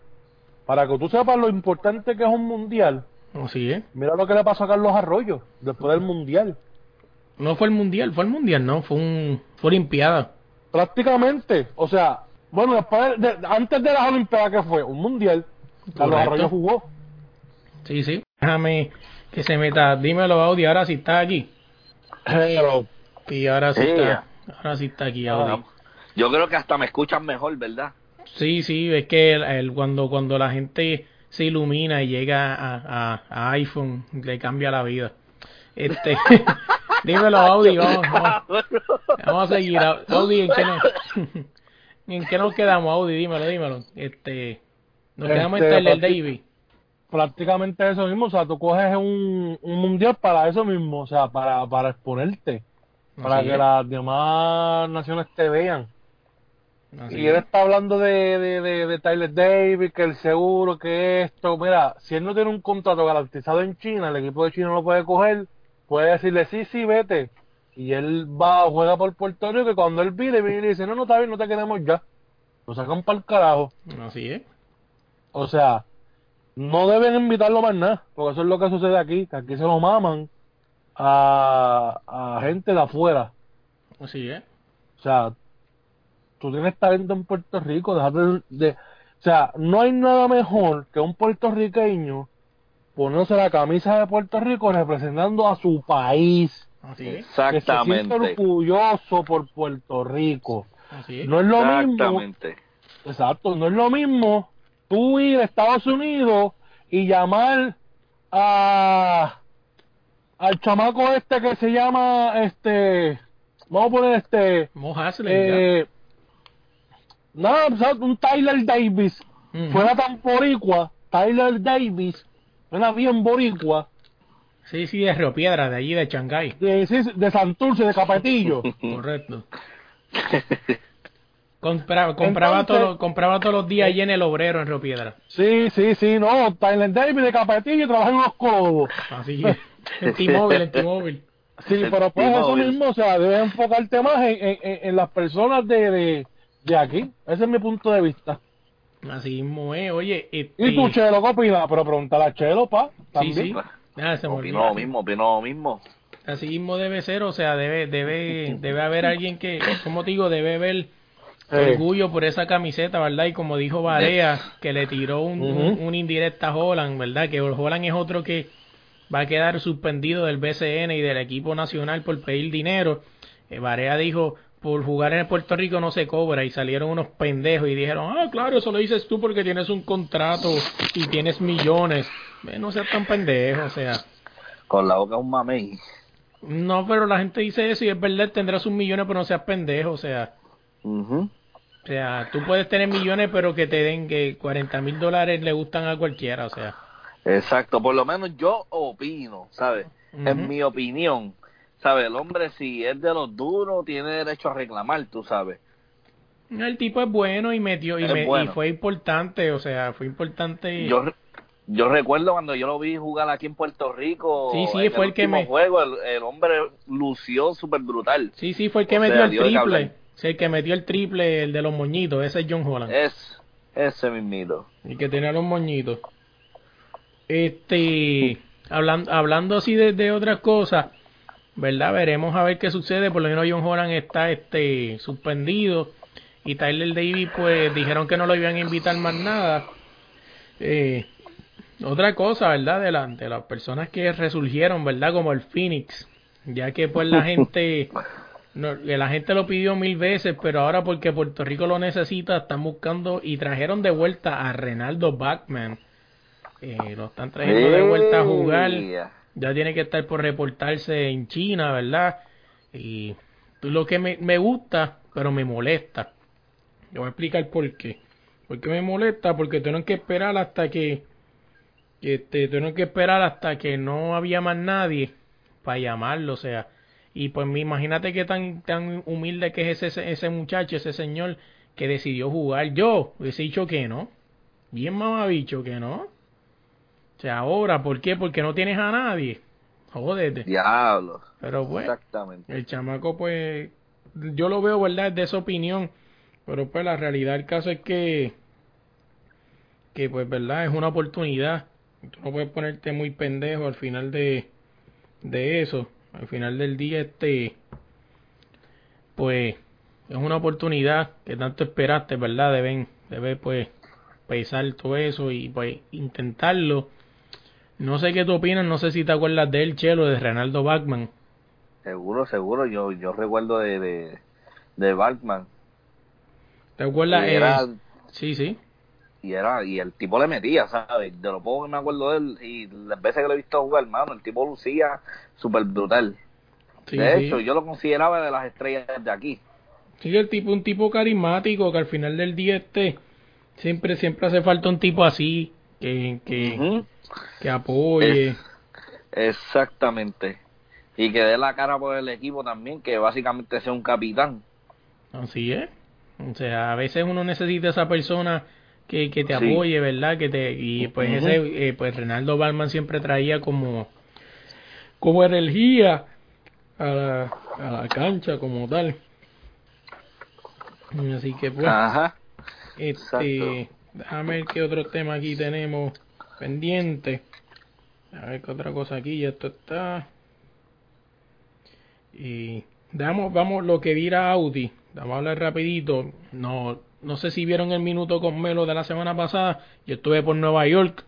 para que tú sepas lo importante que es un mundial,
Así es.
mira lo que le pasó a Carlos Arroyo después del mundial.
No fue el mundial, fue el mundial, no, fue un fue olimpiada.
Prácticamente, o sea, bueno, después de- antes de las Olimpiadas que fue, un mundial, Carlos
Correcto.
Arroyo jugó.
Sí, sí. Déjame que se meta. Dímelo, Audi, ahora sí está aquí.
Pero,
Y ahora sí
Sí.
está. Ahora sí está aquí, Audi.
Yo creo que hasta me escuchan mejor, ¿verdad?
Sí, sí, es que el, el- cuando, cuando la gente se ilumina y llega a, a- a iPhone, le cambia la vida. Este, <laughs> dímelo, Audi, <laughs> vamos, vamos, vamos a seguir. Au- <laughs> Audi, ¿en qué, nos, ¿en qué nos quedamos, Audi? Dímelo, dímelo. Este, nos quedamos en
Este,
Tyler Davis.
prácticamente eso mismo, o sea, tú coges un, un mundial para eso mismo, o sea, para, para exponerte, para que
es,
las demás naciones te vean.
así
Y él
es.
está hablando de, de, de, de Tyler Davis, que el seguro, que esto. Mira, si él no tiene un contrato garantizado en China, el equipo de China no lo puede coger, puede decirle sí, sí, vete. Y él va, juega por Puerto Rico, y cuando él viene, viene y dice, no, no, está bien, no te queremos ya. Lo sacan para el carajo.
Así es.
O sea, no deben invitarlo más nada, porque eso es lo que sucede aquí, que aquí se lo maman a, a gente de afuera.
Así es.
O sea, tú tienes talento en Puerto Rico, déjate de, de- O sea, no hay nada mejor que un puertorriqueño poniéndose la camisa de Puerto Rico representando a su país.
Así es.
Que se
Exactamente.
orgulloso por Puerto Rico.
Así es.
No es lo mismo,
Exactamente.
exacto, no es lo mismo tú ir a Estados Unidos y llamar a al chamaco este que se llama este vamos a poner este
Mo
eh, nada, o sea, un Tyler Davis fuera tan boricua, Tyler Davis, suena bien boricua,
Sí, sí, de Río Piedra, de allí, de Shanghái.
de, sí, de Santurce, de Capetillo. <laughs>
Correcto. Compraba, compraba,
Entonces-
todos, compraba todos los días allí en el obrero en Río Piedra.
Sí, sí, sí, no, Tyler Davis de Capetillo y trabaja en los codos.
Así es. En T-Mobile, en T-Mobile. <laughs>
Sí, pero pues eso mismo, o sea, debes enfocarte más en, en, en- en las personas de, de, de aquí. Ese es mi punto de vista.
Así mismo es. Oye, este...
¿Y tú, Chelo, qué opinas? Pero pregúntale a Chelo, pa.
Sí,
También.
sí. Ah, se
Opino lo mismo, opino lo mismo.
Así mismo debe ser, o sea, debe, debe, <laughs> debe haber alguien que, como te digo, debe haber
Eh,
orgullo por esa camiseta, ¿verdad? Y como dijo Barea, que le tiró un, un,
Ujú.
un indirecta a Holland, ¿verdad? Que Holland es otro que va a quedar suspendido del BCN y del equipo nacional por pedir dinero. Eh, Barea dijo, por jugar en Puerto Rico no se cobra y salieron unos pendejos y dijeron, ah, claro, eso lo dices tú porque tienes un contrato y tienes millones. Eh, no seas tan pendejo, o sea.
Con la boca un mamey.
No, pero la gente dice eso y es verdad, tendrás un millón, pero no seas pendejo, o sea.
Ujú.
O sea, tú puedes tener millones, pero que te den que 40 mil dólares le gustan a cualquiera, o sea.
Exacto, por lo menos yo opino, ¿sabes? En mi opinión, ¿sabes? El hombre si es de los duros tiene derecho a reclamar, tú sabes.
El tipo es bueno y metió y, me- y fue importante, o sea, fue importante.
Yo yo recuerdo cuando yo lo vi jugar aquí en Puerto Rico.
Sí, sí,
en
fue el que me-
juego, el, el hombre lució súper brutal.
Sí, sí, fue el que
O
metió
sea,
el triple. Sí, el que metió el triple, el de los moñitos, ese es John Holland.
Es ese mismito.
El que tenía los moñitos. Este, hablando, hablando así de, de otras cosas, ¿verdad? Veremos a ver qué sucede. Por lo menos John Holland está este suspendido. Y Tyler Davis, pues dijeron que no lo iban a invitar más nada. Eh, otra cosa, ¿verdad? De, la, de las personas que resurgieron, ¿verdad? Como el Phoenix. Ya que pues la <laughs> gente, no, la gente lo pidió mil veces, pero ahora porque Puerto Rico lo necesita, están buscando y trajeron de vuelta a Renaldo Bachman. Eh, lo están trayendo de vuelta a jugar. Ya tiene que estar por reportarse en China, ¿verdad? Y lo que me, me gusta, pero me molesta. Yo voy a explicar por qué. Porque me molesta, porque tengo que esperar hasta que, que este, tengo que esperar hasta que no había más nadie para llamarlo, o sea, y pues imagínate que tan tan humilde que es ese ese muchacho, ese señor que decidió jugar. Yo hubiese dicho que no. Bien mamabicho que no. O sea, ahora, ¿por qué? Porque no tienes a nadie. Jódete.
Diablo.
Pero pues,
Exactamente.
el chamaco, pues, yo lo veo, ¿verdad? De esa opinión. Pero pues la realidad del caso es que, que pues, ¿verdad? Es una oportunidad. Tú no puedes ponerte muy pendejo al final de, de eso. Al final del día, este, pues, es una oportunidad que tanto esperaste, ¿verdad? Deben, debe, pues, pesar todo eso y pues intentarlo. No sé qué tú opinas, no sé si te acuerdas de él, Chelo, de Renaldo Bachman.
Seguro, seguro. Yo yo recuerdo de, de, de Batman.
¿Te acuerdas?
Y
Eh,
era,
sí, sí.
y era y el tipo le metía, ¿sabes? De lo poco que me acuerdo de él y las veces que lo he visto jugar, hermano, el tipo lucía súper brutal.
Sí,
de
sí.
hecho, yo lo consideraba de las estrellas de aquí.
Sí, el tipo, un tipo carismático que al final del día este siempre, siempre hace falta un tipo así que, que, que apoye.
Es- Exactamente. Y que dé la cara por el equipo también, que básicamente sea un capitán.
Así es. O sea, a veces uno necesita esa persona que, que te
Sí.
apoye, ¿verdad? Que te y pues ese eh, pues Renaldo Balman siempre traía como como energía a la, a la cancha como tal. Así que pues
Ajá.
este
exacto.
Déjame ver qué otro tema aquí tenemos pendiente. A ver qué otra cosa aquí, ya esto está. Y vamos, lo que vira Audi, vamos a hablar rapidito. No, no sé si vieron el minuto con Melo de la semana pasada. Yo estuve por Nueva York.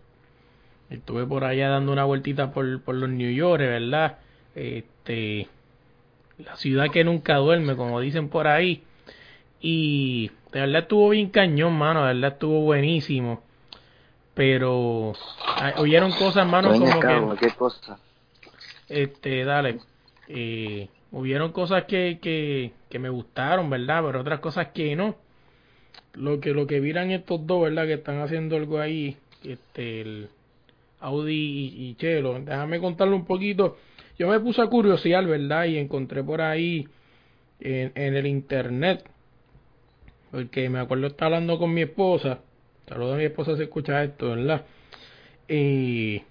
Estuve por allá dando una vueltita por, por los New York, ¿verdad? Este, la ciudad que nunca duerme, como dicen por ahí. Y de verdad estuvo bien cañón, mano, de verdad estuvo buenísimo. Pero oyeron cosas, mano,
Ven
como
acá,
que
cosa.
este, dale. Eh, hubieron cosas que, que, que me gustaron, ¿verdad? Pero otras cosas que no. Lo que lo que miran estos dos, ¿verdad? Que están haciendo algo ahí, este, el Audi y, y Chelo. Déjame contarle un poquito. Yo me puse a curiosear, ¿verdad? Y encontré por ahí en, en el internet, porque me acuerdo estar hablando con mi esposa. Saludos a mi esposa si escucha esto, ¿verdad? Y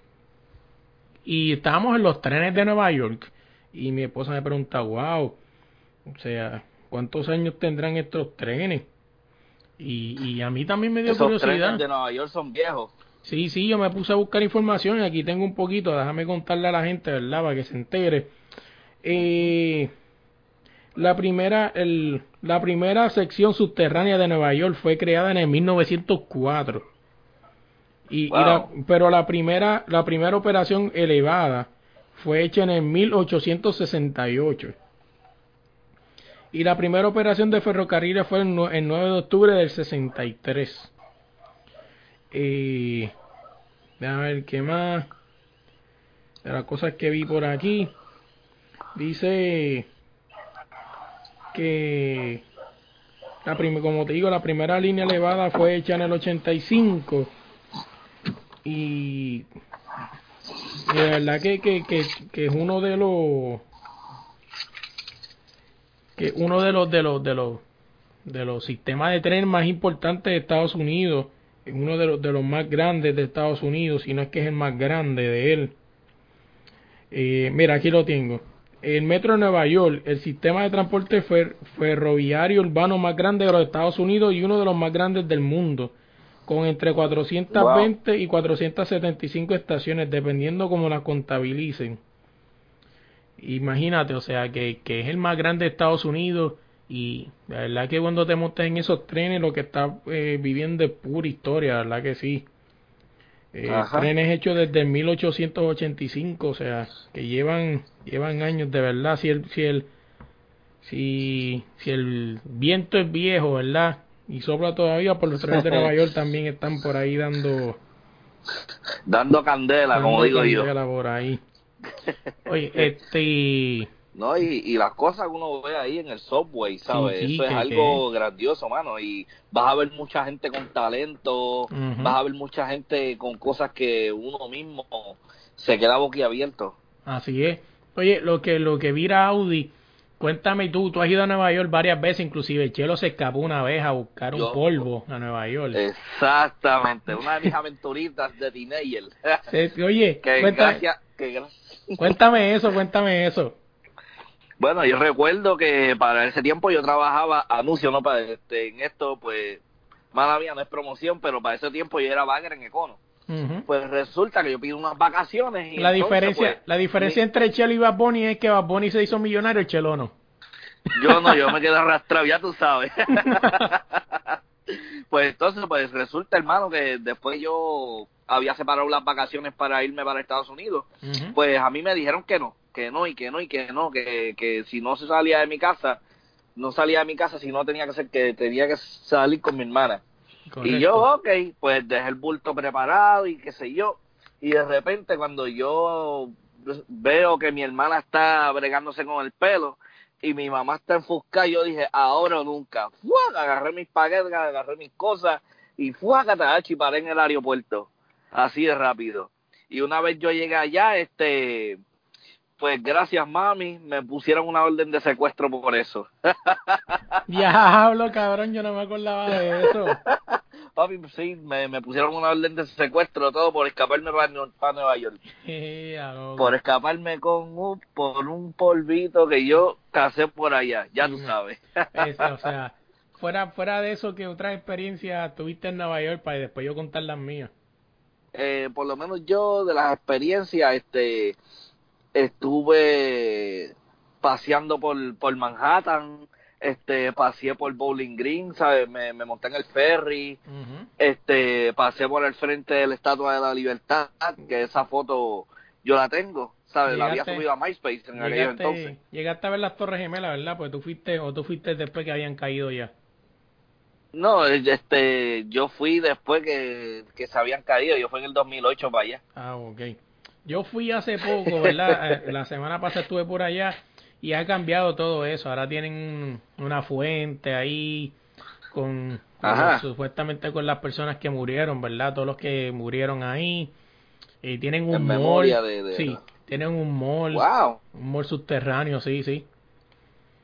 y estábamos en los trenes de Nueva York y mi esposa me pregunta, wow, o sea, ¿cuántos años tendrán estos trenes? Y, y a mí también me dio
Esos
curiosidad.
trenes de Nueva York son viejos.
Sí, sí, yo me puse a buscar información y aquí tengo un poquito, déjame contarle a la gente, ¿verdad? Para que se entere. Eh, la primera, el, la primera sección subterránea de Nueva York fue creada en el 1904. Y, y la- pero la primera, la primera operación elevada fue hecha en el 1868. Y la primera operación de ferrocarriles fue el, el 9 de octubre del 63. Eh, déjame ver qué más. De las cosas que vi por aquí. Dice que la como te digo, la primera línea elevada fue hecha en el 85 y, y de verdad que, que, que, que es uno de los que uno de los de los de los de los sistemas de tren más importantes de Estados Unidos, es uno de los de los más grandes de Estados Unidos, si no es que es el más grande de él. Eh, mira, aquí lo tengo. El Metro de Nueva York, el sistema de transporte fer- ferroviario urbano más grande de los Estados Unidos y uno de los más grandes del mundo, con entre 420 y 475 estaciones, dependiendo cómo las contabilicen. Imagínate, o sea, que, que es el más grande de Estados Unidos y la verdad que cuando te montas en esos trenes lo que estás eh, viviendo es pura historia, la verdad que sí. Eh, trenes hechos desde el 1885, o sea, que llevan llevan años de verdad. Si el si el si, si el viento es viejo, ¿verdad? Y sopla todavía, por los trenes de Nueva <laughs> York también están por ahí dando
Dando candela, como digo yo.
candela por ahí. Oye, este
No, y, y las cosas que uno ve ahí en el subway, ¿sabes?
Sí, sí,
Eso es
que-
algo grandioso, mano. Y vas a ver mucha gente con talento, vas a ver mucha gente con cosas que uno mismo se queda boquiabierto.
Así es. Oye, lo que lo que vira Audi, cuéntame tú, tú has ido a Nueva York varias veces, inclusive el Chelo se escapó una vez a buscar un
Yo-
polvo a Nueva York.
Exactamente, una de mis aventuritas de teenager. <laughs>
Oye,
que
cuéntame,
que gra-
cuéntame eso, cuéntame eso.
Bueno, yo recuerdo que para ese tiempo yo trabajaba anuncio, ¿no? Para este, en esto, pues, mala mía, no es promoción, pero para ese tiempo yo era bagger en Econo. Pues resulta que yo pido unas vacaciones y
La
entonces,
diferencia,
pues,
la diferencia entre Chelo y Bad Bunny es que Bad Bunny se hizo millonario, el Chelo no.
Yo no, yo me quedé arrastrado, ya tú sabes. <laughs> pues entonces, pues resulta, hermano, que después yo había separado las vacaciones para irme para Estados Unidos. Pues a mí me dijeron que no, que no y que no y que no, que, que si no se salía de mi casa, no salía de mi casa, si no tenía que ser que tenía que salir con mi hermana.
Correcto.
Y yo, ok, pues dejé el bulto preparado y qué sé yo. Y de repente cuando yo veo que mi hermana está bregándose con el pelo y mi mamá está enfuscada, yo dije, ahora o nunca. ¡Fuaca! Agarré mis paquetes, agarré mis cosas y fuaca, y paré en el aeropuerto. Así de rápido. Y una vez yo llegué allá, este, pues gracias mami, me pusieron una orden de secuestro por eso. <laughs>
Diablo, cabrón, yo no me acordaba de eso. <laughs>
Papi, sí, me, me pusieron una orden de secuestro todo por escaparme para, Nue- para Nueva York. Por escaparme con un, por un polvito que yo casé por allá, ya tú sabes.
Es- o sea, <laughs> fuera, fuera de eso, que otra experiencia tuviste en Nueva York para después yo contar las mías?
Eh, por lo menos yo de las experiencias, este, estuve paseando por, por Manhattan, este, paseé por Bowling Green, ¿sabes? Me, me monté en el ferry, este, pasé por el frente de la Estatua de la Libertad, que esa foto yo la tengo, ¿sabes? La había subido a MySpace en aquellos entonces.
Llegaste, llegaste a ver las Torres Gemelas, ¿verdad? Pues tú fuiste, o tú fuiste después que habían caído ya.
No, este, yo fui después que, que se habían caído, yo fui en el 2008 para allá.
Ah, ok. Yo fui hace poco, ¿verdad? <laughs> Eh, la semana pasada estuve por allá y ha cambiado todo eso. Ahora tienen una fuente ahí con, supuestamente con las personas que murieron, ¿verdad? Todos los que murieron ahí. Y tienen un
En
mall.
memoria de- de-
sí, tienen un mall,
¡Wow!
un mall subterráneo, sí, sí.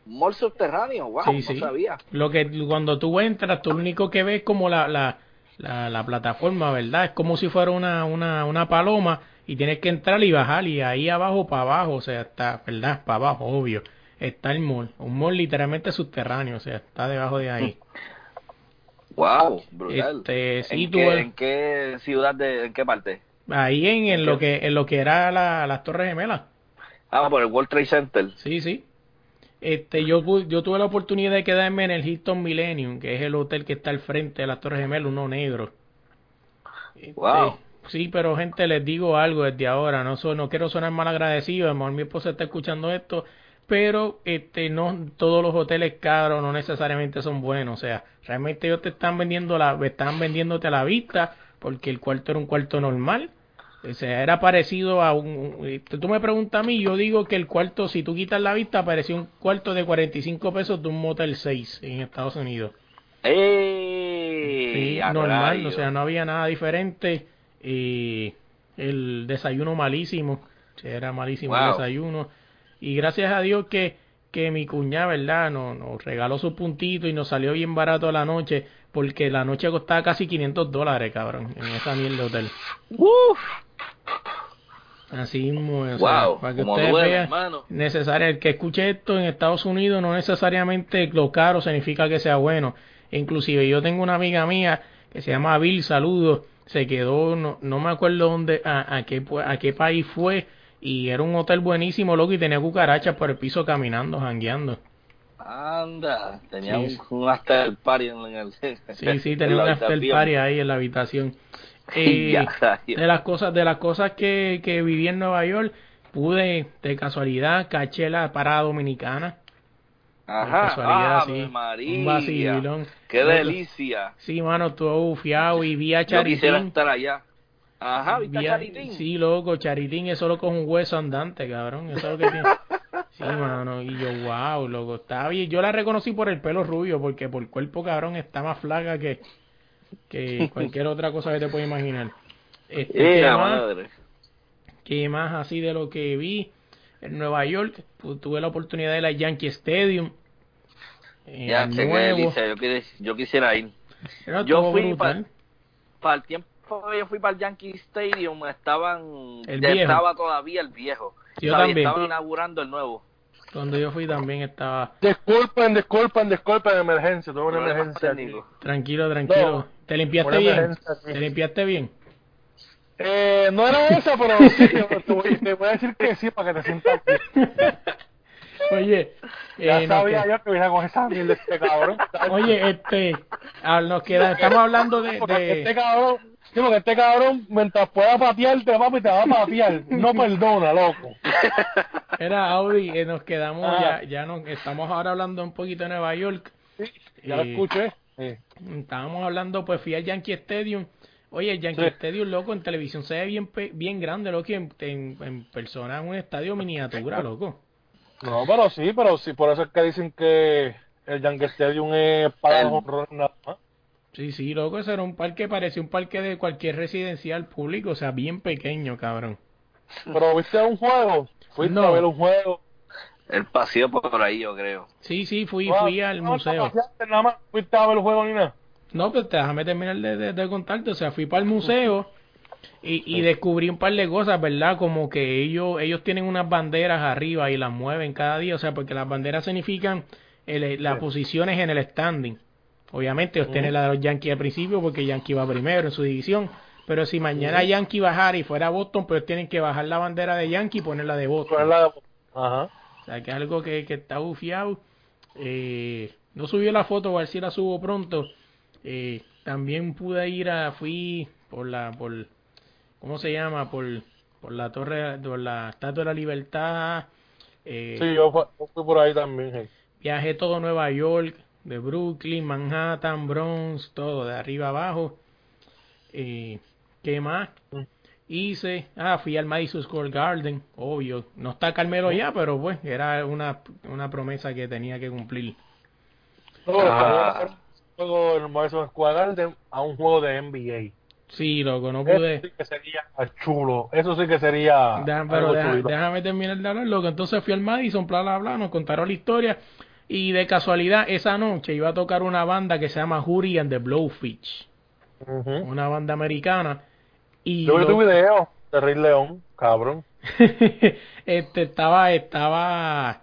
Un mall subterráneo, wow,
Sí,
no
sí.
sabía.
Lo que cuando tú entras, tú lo único que ves es como la, la, la, la plataforma, ¿verdad? Es como si fuera una, una, una paloma y tienes que entrar y bajar y ahí abajo para abajo, o sea, está, ¿verdad? Para abajo, obvio. Está el mall, un mall literalmente subterráneo, o sea, está debajo de ahí. <laughs>
Wow, brutal.
Este, sí,
¿En,
tú-
qué, ¿En qué ciudad, de, en qué parte?
Ahí en, en lo que en lo que era la, las Torres Gemelas.
Ah, por el World Trade Center.
Sí, sí. Este, yo, yo tuve la oportunidad de quedarme en el Hilton Millennium, que es el hotel que está al frente de las Torres Gemelas, uno negro. Este,
Wow.
Sí, pero gente, les digo algo desde ahora, no so- no quiero sonar mal agradecido, a lo mejor mi esposa está escuchando esto, pero este no todos los hoteles caros no necesariamente son buenos, o sea, realmente ellos te están vendiendo la están vendiéndote a la vista porque el cuarto era un cuarto normal. O sea, era parecido a un... un- Tú me preguntas a mí, yo digo que el cuarto, si tú quitas la vista, parecía un cuarto de 45 pesos de un Motel 6 en Estados Unidos.
¡Ey!
Sí, normal, o sea, no había nada diferente. Y el desayuno malísimo, era malísimo el desayuno. Y gracias a Dios que, que mi cuñada, ¿verdad? Nos, nos regaló su puntito y nos salió bien barato la noche, porque la noche costaba casi 500 dólares, cabrón, en esa mierda de hotel.
Uf,
Así mismo, o sea,
wow,
para que ustedes
duele,
vean,
hermano.
necesario, el que escuche esto en Estados Unidos no necesariamente lo caro significa que sea bueno. Inclusive yo tengo una amiga mía que se llama Bill, saludos, se quedó, no, no me acuerdo dónde, a, a qué, a qué país fue, y era un hotel buenísimo, loco, y tenía cucarachas por el piso caminando, jangueando.
Anda, tenía
Sí.
un, un after party en el...
Sí, sí, <laughs>
en
tenía un after party ahí en la habitación. <laughs> Eh, de las cosas, de las cosas que, que viví en Nueva York, pude de casualidad caché la parada dominicana. de
Ajá,
casualidad, sí.
María.
Un vacilón.
Qué delicia.
Sí, mano, estuvo bufiado y vi a
Yo quisiera
Charitín.
estar allá. Ajá, ¿viste a
Vi a-
Charitín?
Sí, loco, Charitín es solo con un hueso andante, cabrón. Eso es lo que tiene. <laughs> Sí, mano, y yo, wow, loco, estaba bien. Yo la reconocí por el pelo rubio, porque por cuerpo, cabrón, está más flaca que, que <laughs> cualquier otra cosa que te puedas imaginar. Este, ¿qué,
Mira,
más,
madre.
qué más así de lo que vi? En Nueva York pu- tuve la oportunidad de la Yankee Stadium. Eh,
Ya,
al
che, qué
nuevo.
delicia, yo, quis- yo quisiera ir.
Era
Yo fui. Para el tiempo que yo fui para el Yankee Stadium, estaban,
El
ya estaba todavía el viejo.
Yo
¿Sabes?
también.
Estaban inaugurando el nuevo.
Cuando yo fui también estaba
Disculpen, disculpen, disculpen, emergencia, tuve una emergencia aquí.
tranquilo, tranquilo.
No,
¿Te limpiaste bien? ¿Te limpiaste bien?
Eh, no era esa, pero sí, te voy, te voy a decir que sí para que te sientas bien. <laughs>
Oye,
Ya
eh,
sabía yo que venía con esa mierda este cabrón. <laughs>
oye, este, nos queda, estamos hablando de,
este cabrón, sí, porque este cabrón, mientras pueda patearte, papi, te va a patear. No perdona, loco. <laughs>
era Audi, eh, nos quedamos
Ah.
ya, ya nos estamos ahora hablando un poquito de Nueva York.
Ya lo
Eh,
escuché. Sí.
Estábamos hablando, pues fui al Yankee Stadium. Oye, el Yankee
Sí.
Stadium, loco, en televisión se ve bien, pe- bien grande, loco, y en, en, en persona es un estadio miniatura, loco.
No, pero sí, pero sí, por eso es que dicen que el Yankee Stadium es para
El-
los honrones nada más.
Sí, sí, loco, ese era un parque, parecía un parque de cualquier residencial público, o sea, bien pequeño, cabrón.
Pero viste un juego, fuiste
No.
a ver un juego.
El paseo por ahí, yo creo.
Sí, sí, fui,
Ah,
fui al
no,
museo.
no paseaste Nada más fuiste a ver el juego ni nada.
No, pues déjame terminar de, de, de contarte. O sea, fui para el museo y, y descubrí un par de cosas, ¿verdad? Como que ellos ellos tienen unas banderas arriba y las mueven cada día. O sea, porque las banderas significan el- las
Sí.
posiciones en el standing. Obviamente, ellos tienen la de los Yankees al principio porque Yankee va primero en su división. Pero si mañana Yankee bajara y fuera Boston, pues tienen que bajar la bandera de Yankee y ponerla de Boston.
Ajá.
O sea, que es algo que, que está bufiado. Eh, no subió la foto, a ver si la subo pronto. Eh, también pude ir a, fui por la, por, ¿cómo se llama? Por, por la torre, por la Estatua de la Libertad. Eh,
Sí, yo fu- yo fui por ahí también. sí.
Viajé todo Nueva York, de Brooklyn, Manhattan, Bronx, todo, de arriba abajo. Eh, ¿Qué más?
Mm.
Hice, ah, fui al Madison Square Garden, obvio. No está Carmelo ya, pero pues era una, una promesa que tenía que cumplir.
No,
Ah.
juego en el Madison Square Garden a un juego de NBA.
Sí, loco, no
Eso
pude.
sí que sería chulo. Eso sí que sería.
Deja- pero deja- déjame terminar de hablar, loco. Entonces fui al Madison, bla, bla, bla, nos contaron la historia. Y de casualidad, esa noche iba a tocar una banda que se llama Jury and the Blowfish. Una banda americana. Y
Yo vi
lo-
tu video de Rey León, cabrón. <laughs>
este estaba, estaba,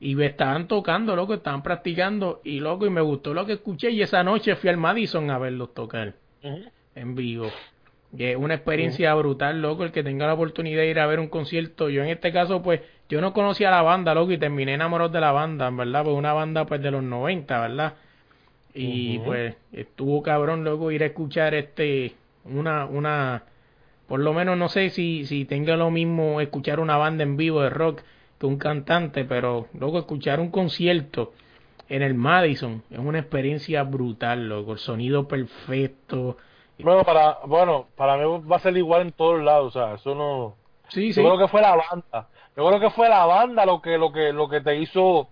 y me estaban tocando, loco, estaban practicando, y loco, y me gustó lo que escuché, y esa noche fui al Madison a verlos tocar
Ujú.
En vivo. Y es una experiencia brutal, loco, el que tenga la oportunidad de ir a ver un concierto. Yo en este caso, pues, yo no conocía la banda, loco, y terminé enamorado de la banda, ¿verdad? Pues una banda, pues, de los 90, ¿verdad? Y pues estuvo cabrón, loco, ir a escuchar este, una, una, por lo menos no sé si, si tenga lo mismo escuchar una banda en vivo de rock que un cantante, pero loco, escuchar un concierto en el Madison es una experiencia brutal, loco, el sonido perfecto.
Bueno, para, bueno, para mí va a ser igual en todos lados, o sea, eso no.
Sí,
Yo
sí.
creo que fue la banda. Yo creo que fue la banda lo que, lo que, lo que te hizo.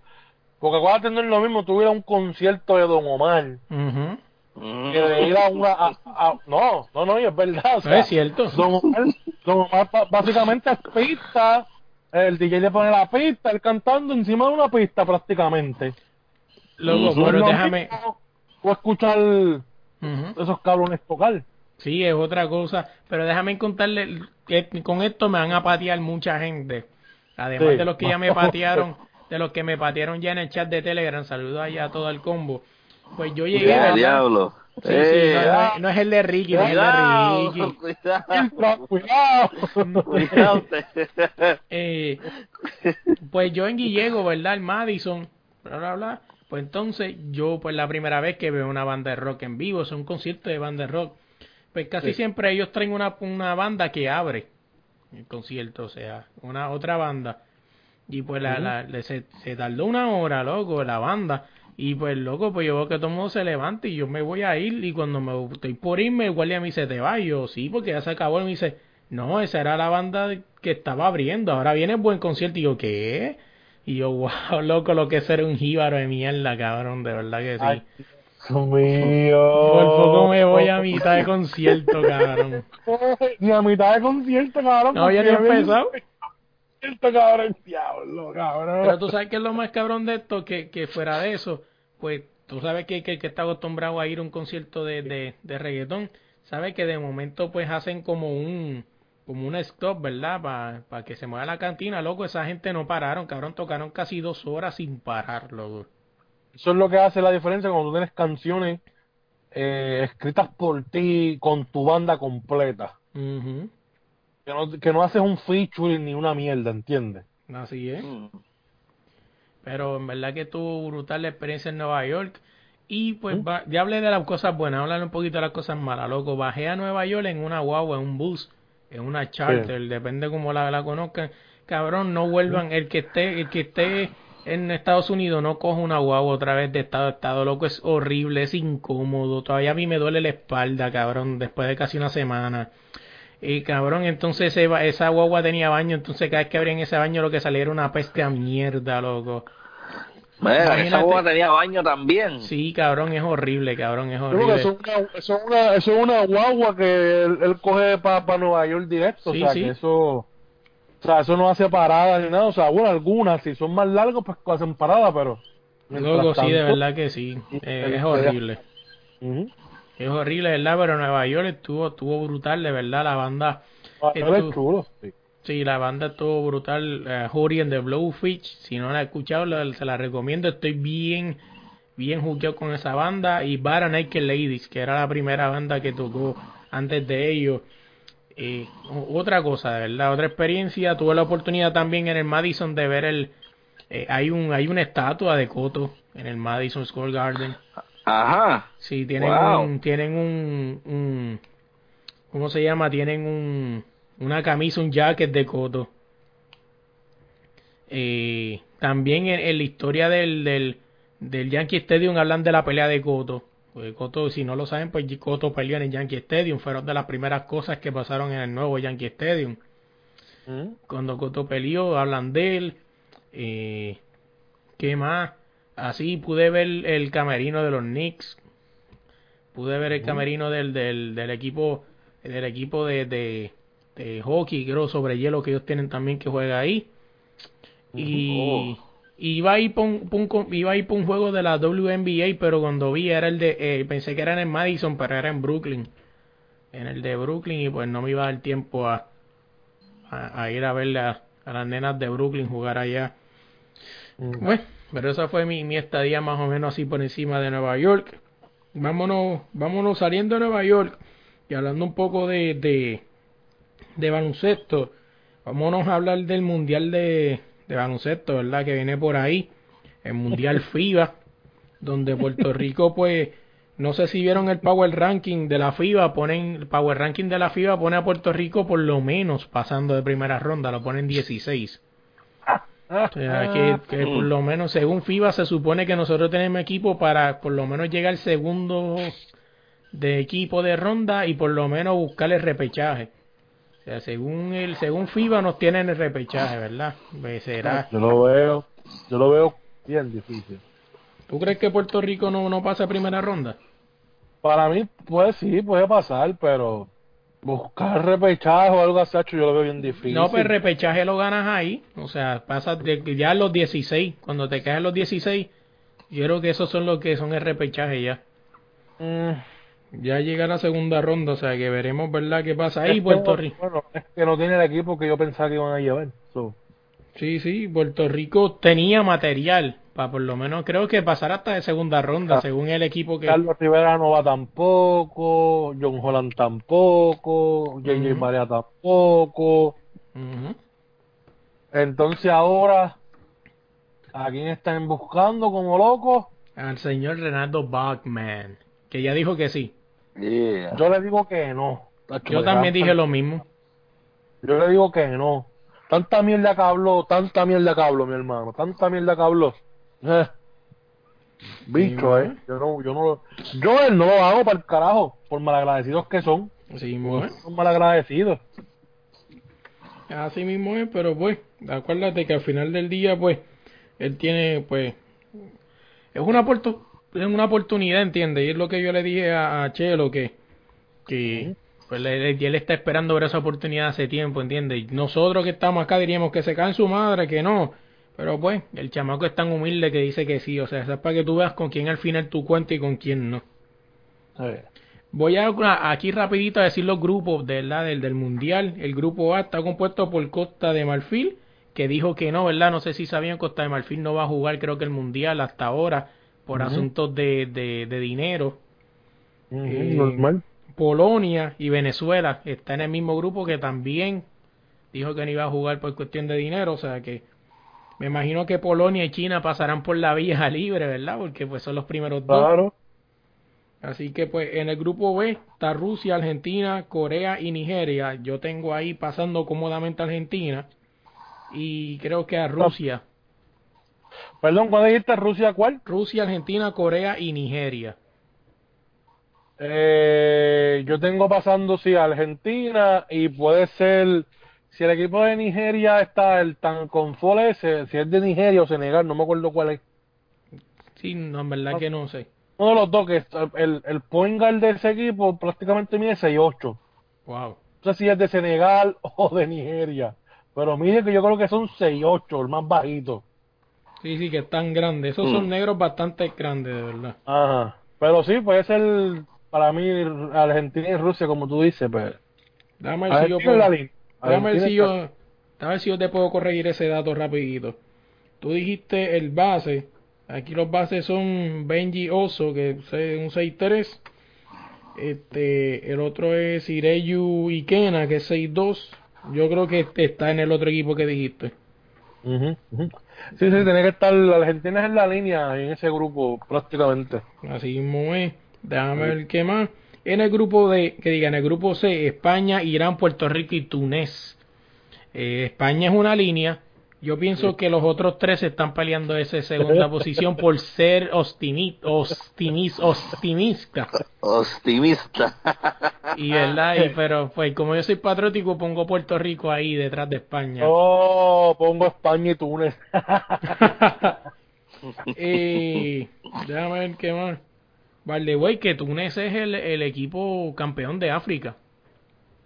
Porque acuérdate, no es lo mismo tuviera un concierto de Don Omar.
Mm.
que de ir a una. a- a- no, no, no, y es verdad. O sea,
es cierto.
Don Omar, Don Omar básicamente es pista. El DJ le pone la pista, él cantando encima de una pista prácticamente. Es
pero déjame.
O escuchar Esos cabrones tocar.
Sí, es otra cosa. Pero déjame contarle que con esto me van a patear mucha gente. Además
Sí.
de los que ya me <laughs> patearon, de los que me patearon ya en el chat de Telegram. Saludos allá a todo el combo. Pues yo llegué,
Ya, diablo.
Sí, sí,
Eh,
no, no es- no es el de Ricky, no es el de
cuidado,
Ricky.
cuidado, <laughs>
Cuidado.
cuidado.
Eh, pues yo en Guillego, ¿verdad? El Madison, bla, bla, bla. Pues entonces yo, pues la primera vez que veo una banda de rock en vivo, es un concierto de banda de rock. Pues casi
Sí.
siempre ellos traen una, una banda que abre el concierto, o sea, una otra banda. Y pues la, la- se, se tardó una hora, loco, la banda. Y pues, loco, pues yo veo que todo el mundo se levanta y yo me voy a ir. Y cuando me estoy por irme, el guardia me dice, ¿te vas? Yo, sí, porque ya se acabó. Y me dice, no, esa era la banda que estaba abriendo. Ahora viene el buen concierto. Y yo, ¿qué? Y yo, <laughs> wow, loco, lo que es ser un jíbaro de mierda, cabrón, de verdad que sí.
Ay, Dios mío.
Por poco me voy a mitad de concierto, cabrón.
Ni a mitad de concierto, cabrón.
No había ni empezado.
Concierto, cabrón, diablo, cabrón.
Pero tú sabes que es lo más cabrón de esto, que, que fuera de eso, pues tú sabes que, que el que está acostumbrado a ir a un concierto de, de, de reggaetón, sabe que de momento pues hacen como un como un stop, ¿verdad? Para que se mueva la cantina, loco, esa gente no pararon, cabrón, tocaron casi dos horas sin parar, loco.
Eso es lo que hace la diferencia cuando tú tienes canciones eh, escritas por ti con tu banda completa. Que no, que no haces un featuring ni una mierda, ¿entiendes?
Así es.
Mm.
Pero en verdad que tuvo brutal la experiencia en Nueva York. Y pues
¿Mm?
va- ya hablé de las cosas buenas, hablar un poquito de las cosas malas, loco. Bajé a Nueva York en una guagua, en un bus, en una charter, depende cómo la, la conozcan. Cabrón, no vuelvan, el que esté, el que esté en Estados Unidos no coja una guagua otra vez de estado a estado, loco, es horrible, es incómodo. Todavía a mí me duele la espalda, cabrón, después de casi una semana. Y cabrón, entonces esa guagua tenía baño, entonces cada vez que abrían ese baño lo que salía era una peste a mierda, loco. Imagínate.
esa boba tenía baño también.
Sí, cabrón, es horrible, cabrón, es horrible.
eso es una, eso es una, eso es una guagua que él, él coge para Nueva York directo.
Sí,
o sea,
sí.
que eso. O sea, eso no hace parada ni nada. O sea, bueno, algunas, si son más largos, pues hacen parada, pero.
Loco, sí, de verdad que sí. Eh, es horrible.
Ujú.
Es horrible, ¿verdad? Pero Nueva York estuvo, estuvo brutal, de verdad. La banda,
Ah,
Esto-
él es chulo, sí.
Sí, la banda estuvo brutal. Eh, Hurry and the Blowfish, si no la he escuchado, la- se la recomiendo. Estoy bien, bien jugueado con esa banda. Y Bara Naked Ladies, que era la primera banda que tocó antes de ellos. Eh, otra cosa, de verdad, otra experiencia. Tuve la oportunidad también en el Madison de ver el. eh, hay un hay una estatua de Coto en el Madison Square Garden.
Ajá.
Sí, tienen
Wow.
un, tienen un, un, ¿cómo se llama? Tienen un, una camisa, un jacket de Coto. Eh, también en, en la historia del, del, del Yankee Stadium hablan de la pelea de Coto. Pues Coto, si no lo saben, pues Coto peleó en el Yankee Stadium. Fueron de las primeras cosas que pasaron en el nuevo Yankee Stadium.
Ujú.
Cuando Coto peleó, hablan de él. Eh, ¿Qué más? Así pude ver el camerino de los Knicks. Pude ver el camerino del, del, del equipo del equipo de, de, de hockey, creo, sobre hielo que ellos tienen también que juega ahí. Y,
Oh.
y iba a ir por un, por un co- iba a ir por un juego de la WNBA, pero cuando vi era el de, eh, pensé que era en el Madison, pero era en Brooklyn. En el de Brooklyn y pues no me iba a dar tiempo a, a, a ir a ver a, a las nenas de Brooklyn jugar allá.
Ujú.
Bueno, pero esa fue mi, mi estadía más o menos así por encima de Nueva York. Vámonos, vámonos saliendo de Nueva York y hablando un poco de, de, de baloncesto. Vámonos a hablar del Mundial de, de Baloncesto, ¿verdad? Que viene por ahí. El Mundial <laughs> FIBA, donde Puerto Rico, pues, no sé si vieron el Power Ranking de la FIBA, ponen, el Power Ranking de la FIBA pone a Puerto Rico por lo menos pasando de primera ronda, lo ponen 16. O sea, que, que por lo menos según FIBA se supone que nosotros tenemos equipo para por lo menos llegar al segundo de equipo de ronda y por lo menos buscar el repechaje. O sea, según el según FIBA nos tienen el repechaje, ¿verdad? Pues será.
Yo lo veo, yo lo veo bien difícil.
¿Tú crees que Puerto Rico no, no pasa a primera ronda?
Para mí, pues sí, puede pasar, pero buscar repechaje o algo así, yo lo veo bien difícil.
No, pues el repechaje lo ganas ahí. O sea, pasas de, ya en los 16. Cuando te quedas en los 16, yo creo que esos son los que son el repechaje ya.
Mm,
Ya llega la segunda ronda, o sea que veremos, ¿verdad? ¿Qué pasa ahí, Puerto Rico?
Bueno, es que no tiene el equipo que yo pensaba que iban a llevar. so.
Sí, sí, Puerto Rico tenía material para por lo menos, creo que pasar hasta de segunda ronda,
Ah.
según el equipo que...
Carlos Rivera no va tampoco, John Holland tampoco, JJ
Ujú.
María tampoco. Entonces ahora, ¿a quién están buscando como locos?
Al señor Renato Bachman, que ya dijo que sí.
Yeah.
Yo le digo que no.
Yo también dije lo mismo.
Yo le digo que no. Tanta mierda que habló, tanta mierda que habló, mi hermano. Tanta mierda que habló. Eh. Bicho,
Sí,
eh. Yo no, yo no lo. Yo él no lo hago para el carajo. Por malagradecidos que son.
Mismo es.
Son malagradecidos.
Así mismo es, pero pues, acuérdate que al final del día, pues, él tiene, pues, es una, oportu- es una oportunidad, ¿entiendes? Y es lo que yo le dije a, a Chelo, que, que pues, él está esperando ver esa oportunidad hace tiempo, ¿entiendes? Y nosotros que estamos acá diríamos que se cae en su madre, que no. Pero pues, el chamaco es tan humilde que dice que sí. O sea, eso es para que tú veas con quién al final tú cuentas y con quién no.
Sí.
Voy a, a- aquí rapidito a decir los grupos de ¿verdad? Del, del mundial. El grupo A está compuesto por Costa de Marfil, que dijo que no, ¿verdad? No sé si sabían, Costa de Marfil no va a jugar creo que el mundial hasta ahora por asuntos de, de, de dinero. Eh,
normal.
Polonia y Venezuela está en el mismo grupo que también dijo que no iba a jugar por cuestión de dinero, o sea que me imagino que Polonia y China pasarán por la vía <laughs> libre, ¿verdad? Porque pues son los primeros dos.
Claro.
Así que pues en el grupo B está Rusia, Argentina, Corea y Nigeria. Yo tengo ahí pasando cómodamente a Argentina y creo que a Rusia.
Perdón, ¿cuál dijiste? ¿Rusia cuál?
Rusia, Argentina, Corea y Nigeria.
Eh, yo tengo pasando, sí, Argentina y puede ser, si el equipo de Nigeria está el tan ese, si es de Nigeria o Senegal, no me acuerdo cuál es.
Sí, no, en verdad que no sé.
Uno de los dos, que el, el point guard de ese equipo prácticamente mide 6'8".
Wow.
No sé si es de Senegal <laughs> o de Nigeria, pero mire que yo creo que son 6'8", el más bajito.
Sí, sí, que es tan grande. Esos son
Mm.
negros bastante grandes, de verdad.
Ajá. Pero sí, puede ser para mí Argentina y Rusia, como tú dices, pues.
Déjame ver si yo puedo,
línea.
déjame ver si yo, déjame ver si yo te puedo corregir ese dato rapidito. Tú dijiste el base. Aquí los bases son Benji Oso, que es un 6'3". Este, el otro es Ireyu Ikena, que es 6'2". Yo creo que este está en el otro equipo que dijiste.
Ujú. Sí, sí, tiene que estar. La Argentina es en la línea en ese grupo, prácticamente.
Así mismo es. Déjame ver qué más. En el grupo de, que diga, en el grupo C, España, Irán, Puerto Rico y Túnez. Eh, España es una línea. Yo pienso que los otros tres están peleando esa segunda <laughs> posición por ser. Optimista. Y verdad, y, <laughs> pero pues como yo soy patriótico, pongo Puerto Rico ahí detrás de España.
Oh, pongo España y Túnez. <laughs>
Y déjame ver qué más. Vale, güey, que Túnez es el, el equipo campeón de África.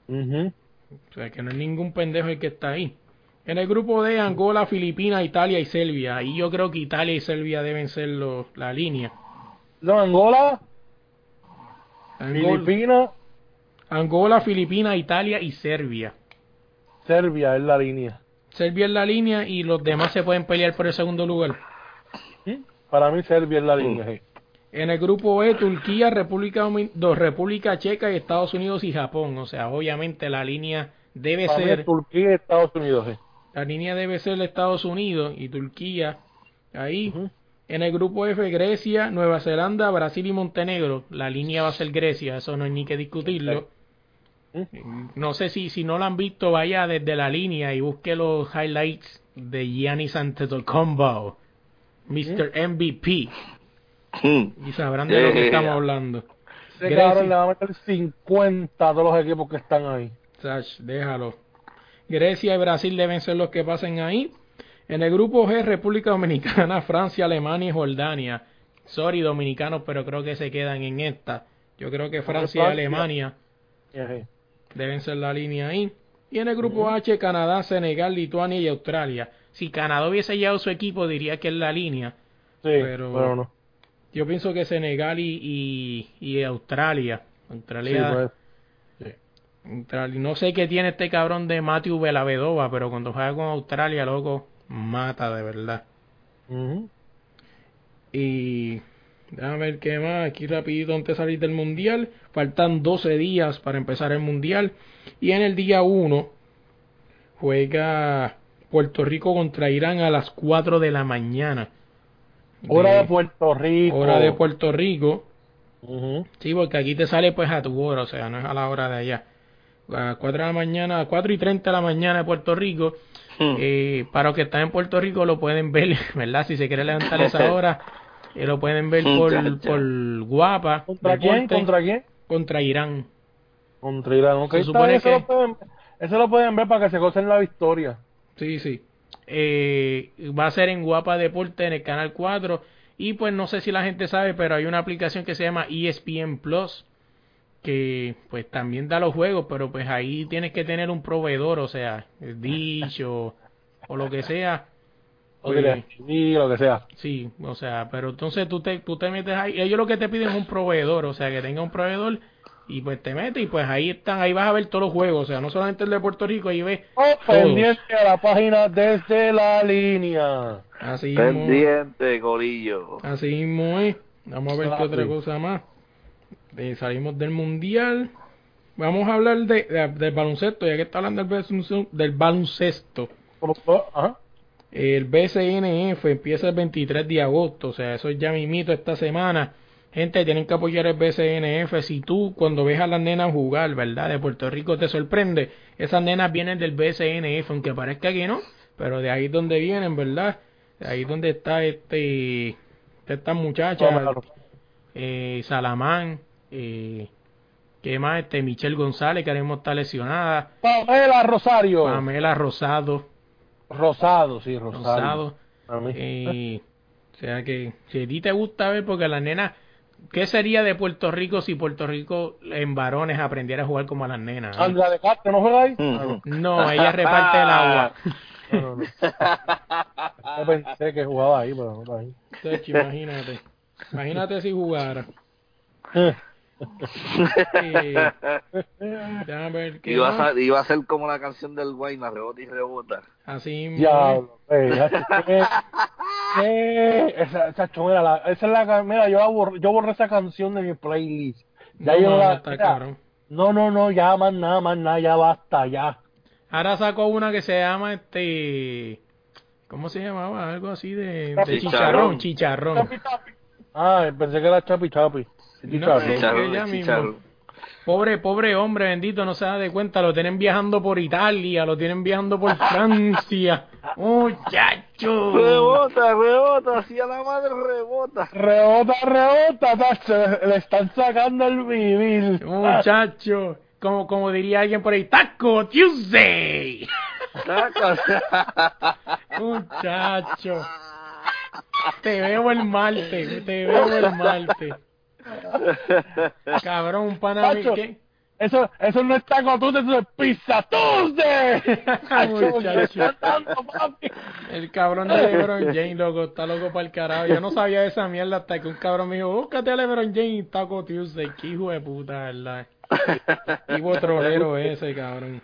Ujú.
O sea, que no es ningún pendejo el que está ahí. En el grupo de Angola, Filipinas, Italia y Serbia. Ahí yo creo que Italia y Serbia deben ser los, la línea.
No, Angola,
Angola,
Filipinas,
Angola, Filipinas, Italia y Serbia.
Serbia es la línea.
Serbia es la línea y los demás se pueden pelear por el segundo lugar.
Para mí Serbia es la línea. sí.
En el grupo E, Turquía, República, Domin- dos, República Checa y Estados Unidos y Japón. O sea, obviamente la línea debe
Para mí
ser
es Turquía y Estados Unidos. sí.
La línea debe ser Estados Unidos y Turquía. Ahí. En el grupo F, Grecia, Nueva Zelanda, Brasil y Montenegro. La línea va a ser Grecia, eso no hay ni que discutirlo. No sé si, si no lo han visto, vaya desde la línea y busque los highlights de Giannis Antetokounmpo, Mr. MVP, y sabrán de lo que estamos hablando.
Ese le va a meter 50 a todos los equipos que están ahí.
Sach, déjalo. Grecia y Brasil deben ser los que pasen ahí. En el grupo G, República Dominicana, <laughs> Francia, Alemania y Jordania. Sorry, dominicanos, pero creo que se quedan en esta. Yo creo que Francia y. Alemania deben ser la línea ahí. Y en el grupo H, Canadá, Senegal, Lituania y Australia. Si Canadá hubiese llevado su equipo, diría que es la línea.
Sí,
Pero-
pero, no.
Yo pienso que Senegal y, y, y Australia.
Sí,
Australia,
pues,
Australia- No sé qué tiene este cabrón de Matthew Velavedova, pero cuando juega con Australia, loco, mata de verdad. Y déjame ver qué más, aquí rapidito antes de salir del mundial. Faltan 12 días para empezar el mundial. Y en el día 1 juega Puerto Rico contra Irán a las 4 de la mañana.
Hora de Puerto Rico.
hora de Puerto Rico. Sí, porque aquí te sale pues a tu hora, o sea, no es a la hora de allá. A 4 de la mañana, a 4 y 30 de la mañana de Puerto Rico. Eh, para los que están en Puerto Rico lo pueden ver, <laughs> ¿verdad? Si se quiere levantar esa <laughs> hora, eh, lo pueden ver por,
Ya, ya.
por Guapa.
¿Contra quién? ¿Contra quién?
contra Irán.
Contra Irán. Ok,
Se
está
supone
eso,
que-
lo pueden, eso lo pueden ver para que se gocen la victoria.
Sí, sí. eh, va a ser en Guapa Deporte en el canal 4 y pues no sé si la gente sabe, pero hay una aplicación que se llama ESPN Plus que pues también da los juegos, pero pues ahí tienes que tener un proveedor, o sea, dicho o lo que sea.
O
Pues,
DirecTV, lo que sea.
Sí, o sea, pero entonces tú te, tú te metes ahí, ellos lo que te piden es un proveedor, o sea, que tenga un proveedor y pues te metes y pues ahí están, ahí vas a ver todos los juegos, o sea, no solamente el de Puerto Rico, ahí ves
Oh, pendiente a la página desde la línea.
así mismo,
Pendiente, gorillo.
así mismo es. Vamos a ver qué otra
sí.
cosa más. Eh, salimos del mundial. Vamos a hablar de, de- del baloncesto, ya que está hablando del del baloncesto.
Ajá.
El BCNF empieza el 23 de agosto, o sea, eso es ya mimito esta semana. Gente, tienen que apoyar el BCNF. Si tú, cuando ves a las nenas jugar, ¿verdad? De Puerto Rico te sorprende. Esas nenas vienen del BCNF, aunque parezca que no, pero de ahí es donde vienen, ¿verdad? De ahí es donde está este, esta muchacha, eh, Salamán, eh, ¿qué más? Este, Michelle González, que ahora mismo está lesionada.
Pamela Rosario.
Pamela Rosado,
Rosado, sí, Rosario.
Rosado. Eh, o sea que si a ti te gusta ver, porque las nenas, ¿qué sería de Puerto Rico si Puerto Rico en varones aprendiera a jugar como a las nenas? eh?
Andrea de Castro, ¿no juega ahí?
Mm.
No, ella reparte el agua. <laughs>
No, no, no. Yo pensé que jugaba ahí, pero no está ahí.
Entonces, imagínate. Imagínate si jugara. Eh, ver qué
Iba a, iba ser como la canción del Guayna, rebota y rebota.
Así
eh, ya. ¿Qué? Esa, esa la, esa es la mira, yo, borré, yo borré esa canción de mi playlist. Ya
No,
yo no la,
está
mira, no, no, no, ya más nada, más nada, ya basta, ya.
Ahora sacó una que se llama este. ¿Cómo se llamaba? Algo así de, de
Chicharrón.
chicharrón. Chicharrón.
Ah, pensé que era Chapi Chapi.
No,
Chicharrón.
eh,
Chicharrón,
ella mismo.
chicharrón.
Pobre, pobre hombre, bendito, no se da de cuenta. Lo tienen viajando por Italia, lo tienen viajando por Francia. <laughs> Muchacho.
Rebota, rebota, así a la madre rebota.
Rebota, rebota, tacho, le están sacando el vivir.
Muchacho. Como, como diría alguien por ahí, Taco Tuesday. <laughs> Muchacho. Te veo el martes, te veo el martes. Cabrón, un pana.
Eso, eso no es taco Tuesday, eso es pizza Tuesday. <laughs> Papi.
El cabrón de LeBron James, loco, está loco para el carajo. Yo no sabía de esa mierda hasta que un cabrón me dijo, búscate a LeBron James y Taco Tuesday. Qué hijo de puta, ¿verdad? <laughs> Tipo trolero ese, cabrón.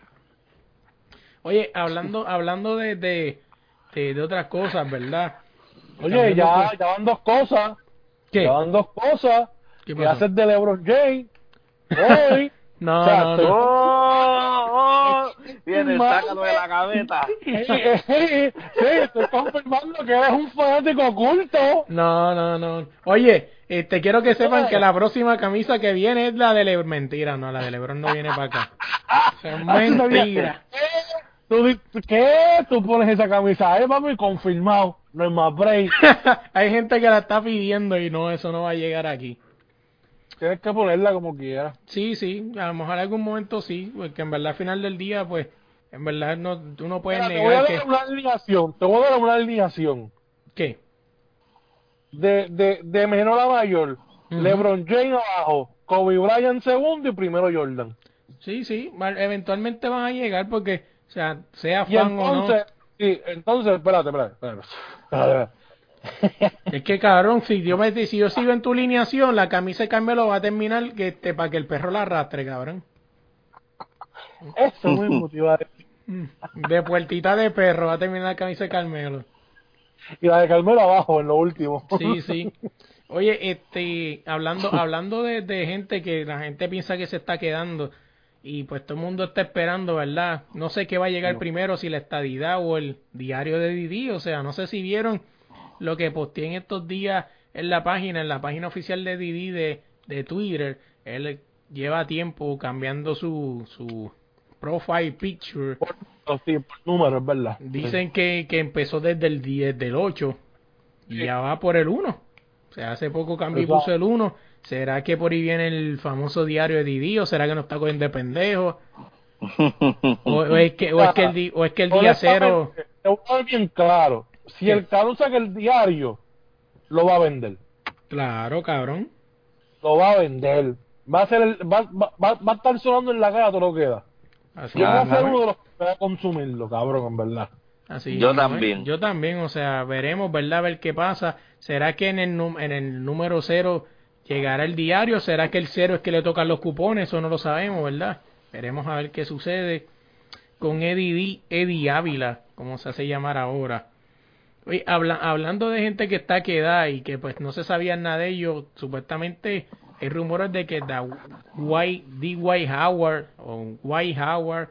Oye, hablando hablando de, de, de, de otras cosas, ¿verdad?
Oye, ya, ya van dos cosas.
¿Qué?
Ya van dos cosas.
¿Qué
haces de LeBron James. Hoy. <laughs>
No,
O sea,
no, no.
¡Oh! oh. Viene, sácalo de la gaveta. <laughs>
sí, estoy confirmando que eres un fanático oculto.
No, no, no. Oye, este, quiero que sepan que la próxima camisa que viene es la de LeBron. Mentira, no, la de LeBron no viene para acá. <laughs> Eso es mentira.
¿Qué? ¿Tú, ¿Qué? Tú pones esa camisa ahí, papi, confirmado. No hay más break.
Hay gente que la está pidiendo y no, eso no va a llegar aquí.
Tienes que ponerla como quieras.
Sí, sí, a lo mejor en algún momento sí, porque en verdad al final del día, pues, en verdad no, tú no puedes
Mira, te voy a
negar
dar
que...
una alineación. Te voy a dar una alineación.
¿Qué?
De, de, de menor a mayor.
Ujú.
LeBron James abajo. Kobe Bryant segundo y primero Jordan.
Sí, sí, eventualmente van a llegar porque, o sea, sea
Y
fan o no.
entonces, sí, entonces, espérate, espérate, espérate. espérate. <laughs>
Es que cabrón, si yo, me, si yo sigo en tu lineación, la camisa de Carmelo va a terminar que este, para que el perro la arrastre, cabrón.
Eso a decir.
Mm, De puertita de perro va a terminar la camisa de Carmelo.
Y la de Carmelo abajo en lo último.
Sí, <laughs> sí. Oye, este, hablando, hablando de, de gente que la gente piensa que se está quedando y pues todo el mundo está esperando, ¿verdad? No sé qué va a llegar primero, si la estadidad o el diario de Didi, o sea, no sé si vieron lo que posteé en estos días en la página, en la página oficial de Didi de, de Twitter. Él lleva tiempo cambiando su, su profile picture.
Por, sí, por número, es verdad.
Dicen que, que empezó desde el 10 del 8 y ya va por el 1. O sea, hace poco cambió y puso el 1. ¿Será que por ahí viene el famoso diario de Didi o será que no está cogiendo de pendejo? <laughs> O, o es que, o, es que el, di- o es que el día cero...
Te voy a ver bien claro. Si
¿Qué?
el cabrón saca el diario, lo va a vender.
Claro, cabrón.
Lo va a vender. Va a ser el, va, va, va, va a estar sonando en la cara todo lo que da.
Así,
Yo voy a ser uno de los que va a consumirlo, cabrón, en verdad.
Así
Yo también.
Yo también, o sea, veremos, ¿verdad? A ver qué pasa. ¿Será que en el, num- en el número cero llegará el diario? ¿Será que el cero es que le tocan los cupones? Eso no lo sabemos, ¿verdad? Veremos a ver qué sucede con Eddie, D- Eddie Ávila, como se hace llamar ahora. Oye, habla- hablando de gente que está quedada y que pues no se sabía nada de ellos, supuestamente hay rumores de que Da- White- D. White Howard o White Howard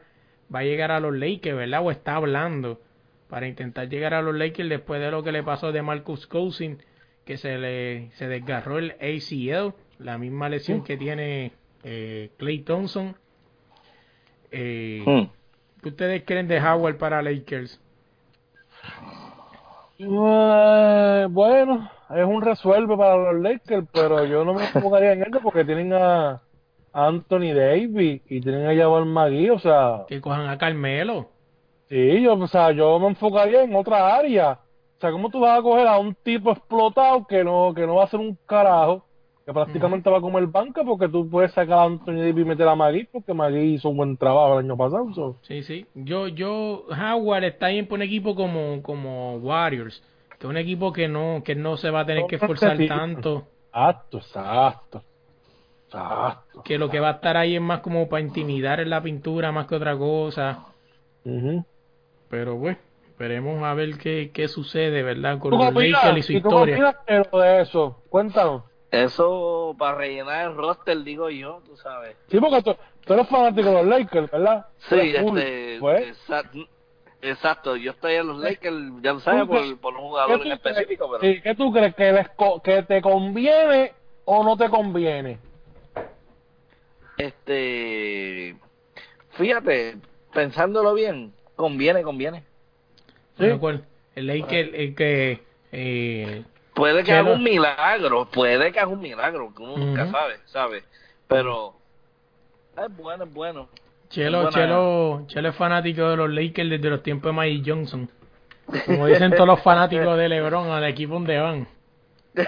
va a llegar a los Lakers, ¿verdad? O está hablando para intentar llegar a los Lakers después de lo que le pasó de Marcus Cousins, que se le se desgarró el ACL, la misma lesión que tiene eh, Clay Thompson. Eh,
Hmm.
¿Qué ustedes creen de Howard para Lakers?
Eh, bueno, es un resuelve para los Lakers, pero yo no me enfocaría en eso porque tienen a Anthony Davis y tienen a Jabal Magui, o sea,
Que cojan a Carmelo.
sí, yo, o sea, yo me enfocaría en otra área. O sea, ¿cómo tú vas a coger a un tipo explotado que no, que no va a hacer un carajo, que prácticamente va a comer banca porque tú puedes sacar a Anthony Davis y meter a Magui porque Magui hizo un buen trabajo el año pasado. so.
Sí, sí. Yo, yo, Howard está bien por un equipo como, como Warriors, que es un equipo que no, que no se va a tener que esforzar tanto,
Exacto, exacto. Exacto.
que lo que va a estar ahí es más como para intimidar en la pintura más que otra cosa.
Ujú.
Pero bueno, esperemos a ver qué, qué sucede, ¿verdad? Con
¿Tú qué
los? Lakers y su
¿Y tú qué
historia.
lo de eso? Cuéntanos.
Eso para rellenar el roster, digo yo, tú sabes.
Sí, porque tú, tú eres fanático de los Lakers, ¿verdad?
Sí,
full,
este,
pues.
exa- exacto. Yo estoy en los Lakers, ya lo sabes,
¿Tú qué-
por, por un
¿Qué
jugador en específico, pero
sí, ¿Qué tú crees? ¿Que, les co- ¿Que te conviene o no te conviene?
este, fíjate, pensándolo bien, conviene, conviene.
Sí.
Bueno, el Lakers, el que, eh,
Puede que haga un milagro, puede que haga un milagro, que uno nunca
Ujú.
sabe, ¿sabe? Pero es bueno, es bueno.
Chelo,
Buena-
Chelo, Chelo es fanático de los Lakers desde los tiempos de Magic Johnson. Como dicen todos los fanáticos de LeBron, al equipo donde van. <laughs>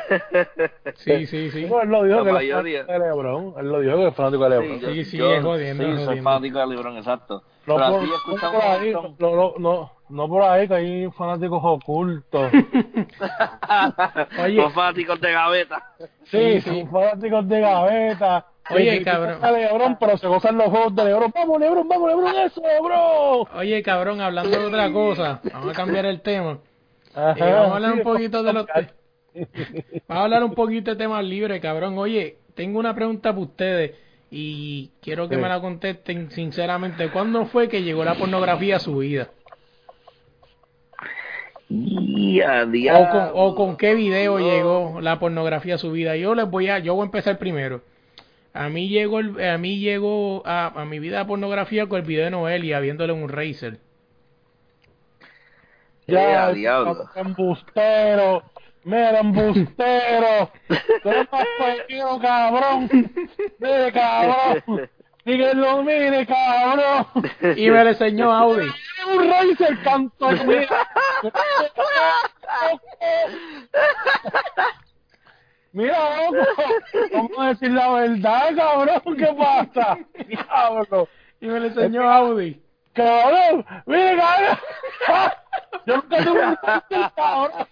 Sí, sí, sí.
Él lo dijo
La
que él es fanático de LeBron. Él lo dijo que es fanático de LeBron.
Sí, sí,
yo
es jodiendo,
sí,
es
soy
jodiendo.
fanático de LeBron, exacto.
No,
Pero
por,
así
no
escuchamos
por ahí, no, no, no, no por ahí, que hay fanáticos ocultos. <laughs>
Oye.
Los fanáticos de gaveta.
Sí,
Sí, sí.
son fanáticos de gaveta.
Oye,
Que
cabrón.
LeBron, pero se gozan los juegos de LeBron. Vamos, LeBron, vamos, LeBron, eso, LeBron.
Oye, cabrón, hablando de otra cosa, vamos a cambiar el tema.
Ajá,
Eh, vamos a hablar un poquito de los
Vamos
a hablar un poquito de temas libres, cabrón. Oye, tengo una pregunta para ustedes y quiero que
Sí.
me la contesten sinceramente. ¿Cuándo fue que llegó la pornografía a su vida?
Y a
O con, o con qué video llegó la pornografía a su vida. Yo les voy a, yo voy a empezar primero. A mí llegó, el- a mí llegó a, a mi vida la pornografía con el video de Noelia viéndole un.
Ya,
Eh, diablo.
embustero. Mira, <laughs> embustero. Tú eres más pequeño, cabrón. Mire, cabrón. Díganlo, mire, cabrón.
Y me lo enseñó Audi.
un Razer, canto. Mira. <laughs> Mira, loco. Vamos a decir la verdad, cabrón. ¿Qué pasa? Diablo.
Y me lo enseñó Audi.
Cabrón, mire, cabrón. Yo nunca tuve un Razer, cabrón.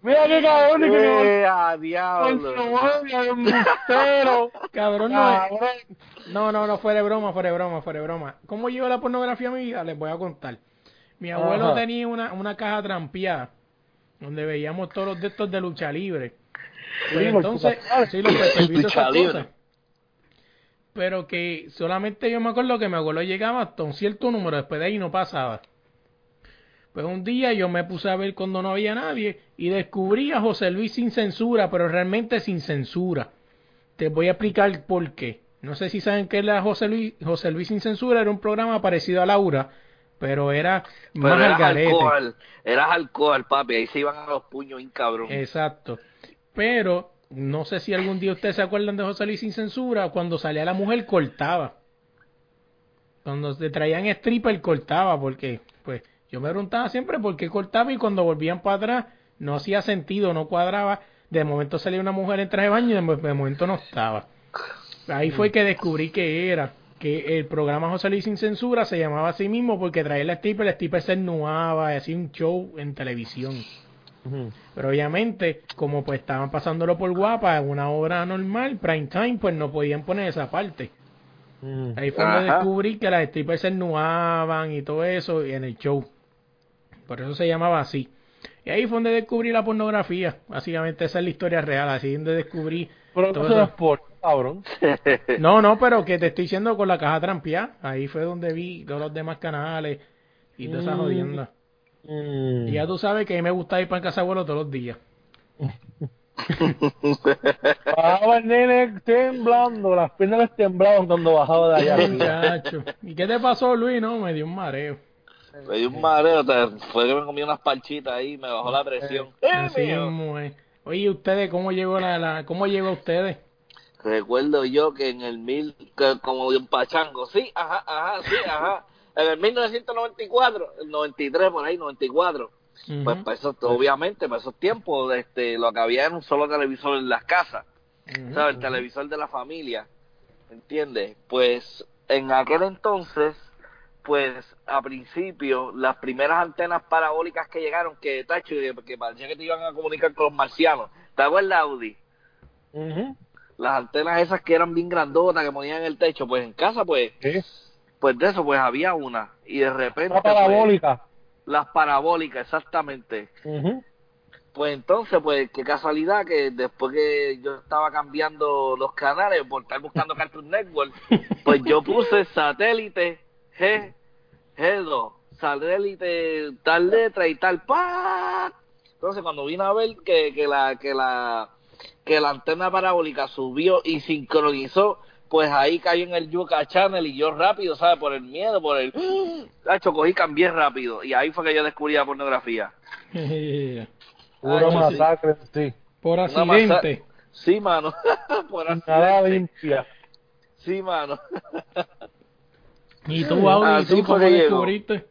Mira qué cabrón, y que
Eh, a
con
diablo.
su. <laughs>
Cabrón, no. No, no, no, fuera de broma, fuera de broma, fuera de broma. ¿Cómo llegó la pornografía a mi vida? Les voy a contar. Mi abuelo
Ajá.
tenía una, una caja trampeada donde veíamos todos los de estos de lucha libre. Pues
Sí,
entonces, sí, los <laughs>
Lucha libre.
cosas. Pero que solamente yo me acuerdo que mi abuelo llegaba hasta un cierto número, después de ahí no pasaba. Pues un día yo me puse a ver cuando no había nadie y descubrí a José Luis sin censura, pero realmente sin censura. Te voy a explicar por qué. No sé si saben qué era José Luis. José Luis sin censura era un programa parecido a Laura, pero era
Pero
más al
eras
garete.
alcohol, eras alcohol, papi. Ahí se iban a los puños bien cabrón.
Exacto. Pero no sé si algún día ustedes se acuerdan de José Luis sin censura, cuando salía la mujer cortaba. cuando te traían stripper cortaba, porque pues yo me preguntaba siempre por qué cortaba y cuando volvían para atrás no hacía sentido, no cuadraba. De momento salía una mujer en traje de baño y de, de momento no estaba. Ahí fue que descubrí que era, que el programa José Luis sin censura se llamaba así mismo porque traía la stripper, la stripper se ennuaba y hacía un show en televisión. Pero obviamente, como pues estaban pasándolo por guapa, en una obra normal, prime time, pues no podían poner esa parte. Ahí fue donde descubrí que las strippers se ennuaban y todo eso y en el show. Por eso se llamaba así. Y ahí fue donde descubrí la pornografía. Básicamente esa es la historia real. Así donde descubrí
Pero
todo
eso
eso.
es por cabrón. <laughs>
No, no, pero que te estoy diciendo con la caja trampeada. Ahí fue donde vi todos los demás canales y todas esas
Mm.
jodiendas.
Mm.
Y ya tú sabes que a mí me gusta ir para casa abuelo todos los días. <laughs>
Bajaba el nene temblando, las piernas les temblaban cuando bajaba de allá.
Muchacho. ¿Y qué te pasó, Luis? No, me dio un mareo.
Me dio un mareo, fue que me comí unas parchitas ahí, me bajó la presión. ¡Eh,
Así es. Oye, ¿ustedes cómo llegó la, la cómo llegó ustedes?
Recuerdo yo que en el mil, que como de un pachango, sí, ajá, ajá, sí, ajá. En el 1994, el 93 por ahí, 94.
Ujú.
Pues para eso, obviamente, para esos tiempos, este, lo que había era un solo televisor en las casas,
Ujú.
¿sabes? El televisor de la familia, ¿entiendes? Pues en aquel entonces, pues a principio, las primeras antenas parabólicas que llegaron, que tacho, que, parecía que te iban a comunicar con los marcianos, ¿te acuerdas, Audi? Las antenas esas que eran bien grandotas, que ponían en el techo, pues en casa, pues,
Sí.
pues de eso, pues había una, y de repente,
Una
pues,
parabólica.
las parabólicas, exactamente. Pues entonces, pues qué casualidad que después que yo estaba cambiando los canales por estar buscando <laughs> Cartoon Network, pues yo puse satélite G, G2, satélite tal letra y tal pa. Entonces cuando vine a ver que, que la que la que la antena parabólica subió y sincronizó, pues ahí cayó en el Yuka Channel y yo rápido, ¿sabes? Por el miedo, por el... <gasps> Hacho, cogí, cambié rápido y ahí fue que yo descubrí la pornografía. <laughs> Sí.
masacre, sí.
Por accidente.
Sí, mano. <laughs> Por
Nada
accidente.
limpia.
Sí, mano. <laughs>
Y tú, Audi,
Así
¿tú cómo
llegó.
descubriste?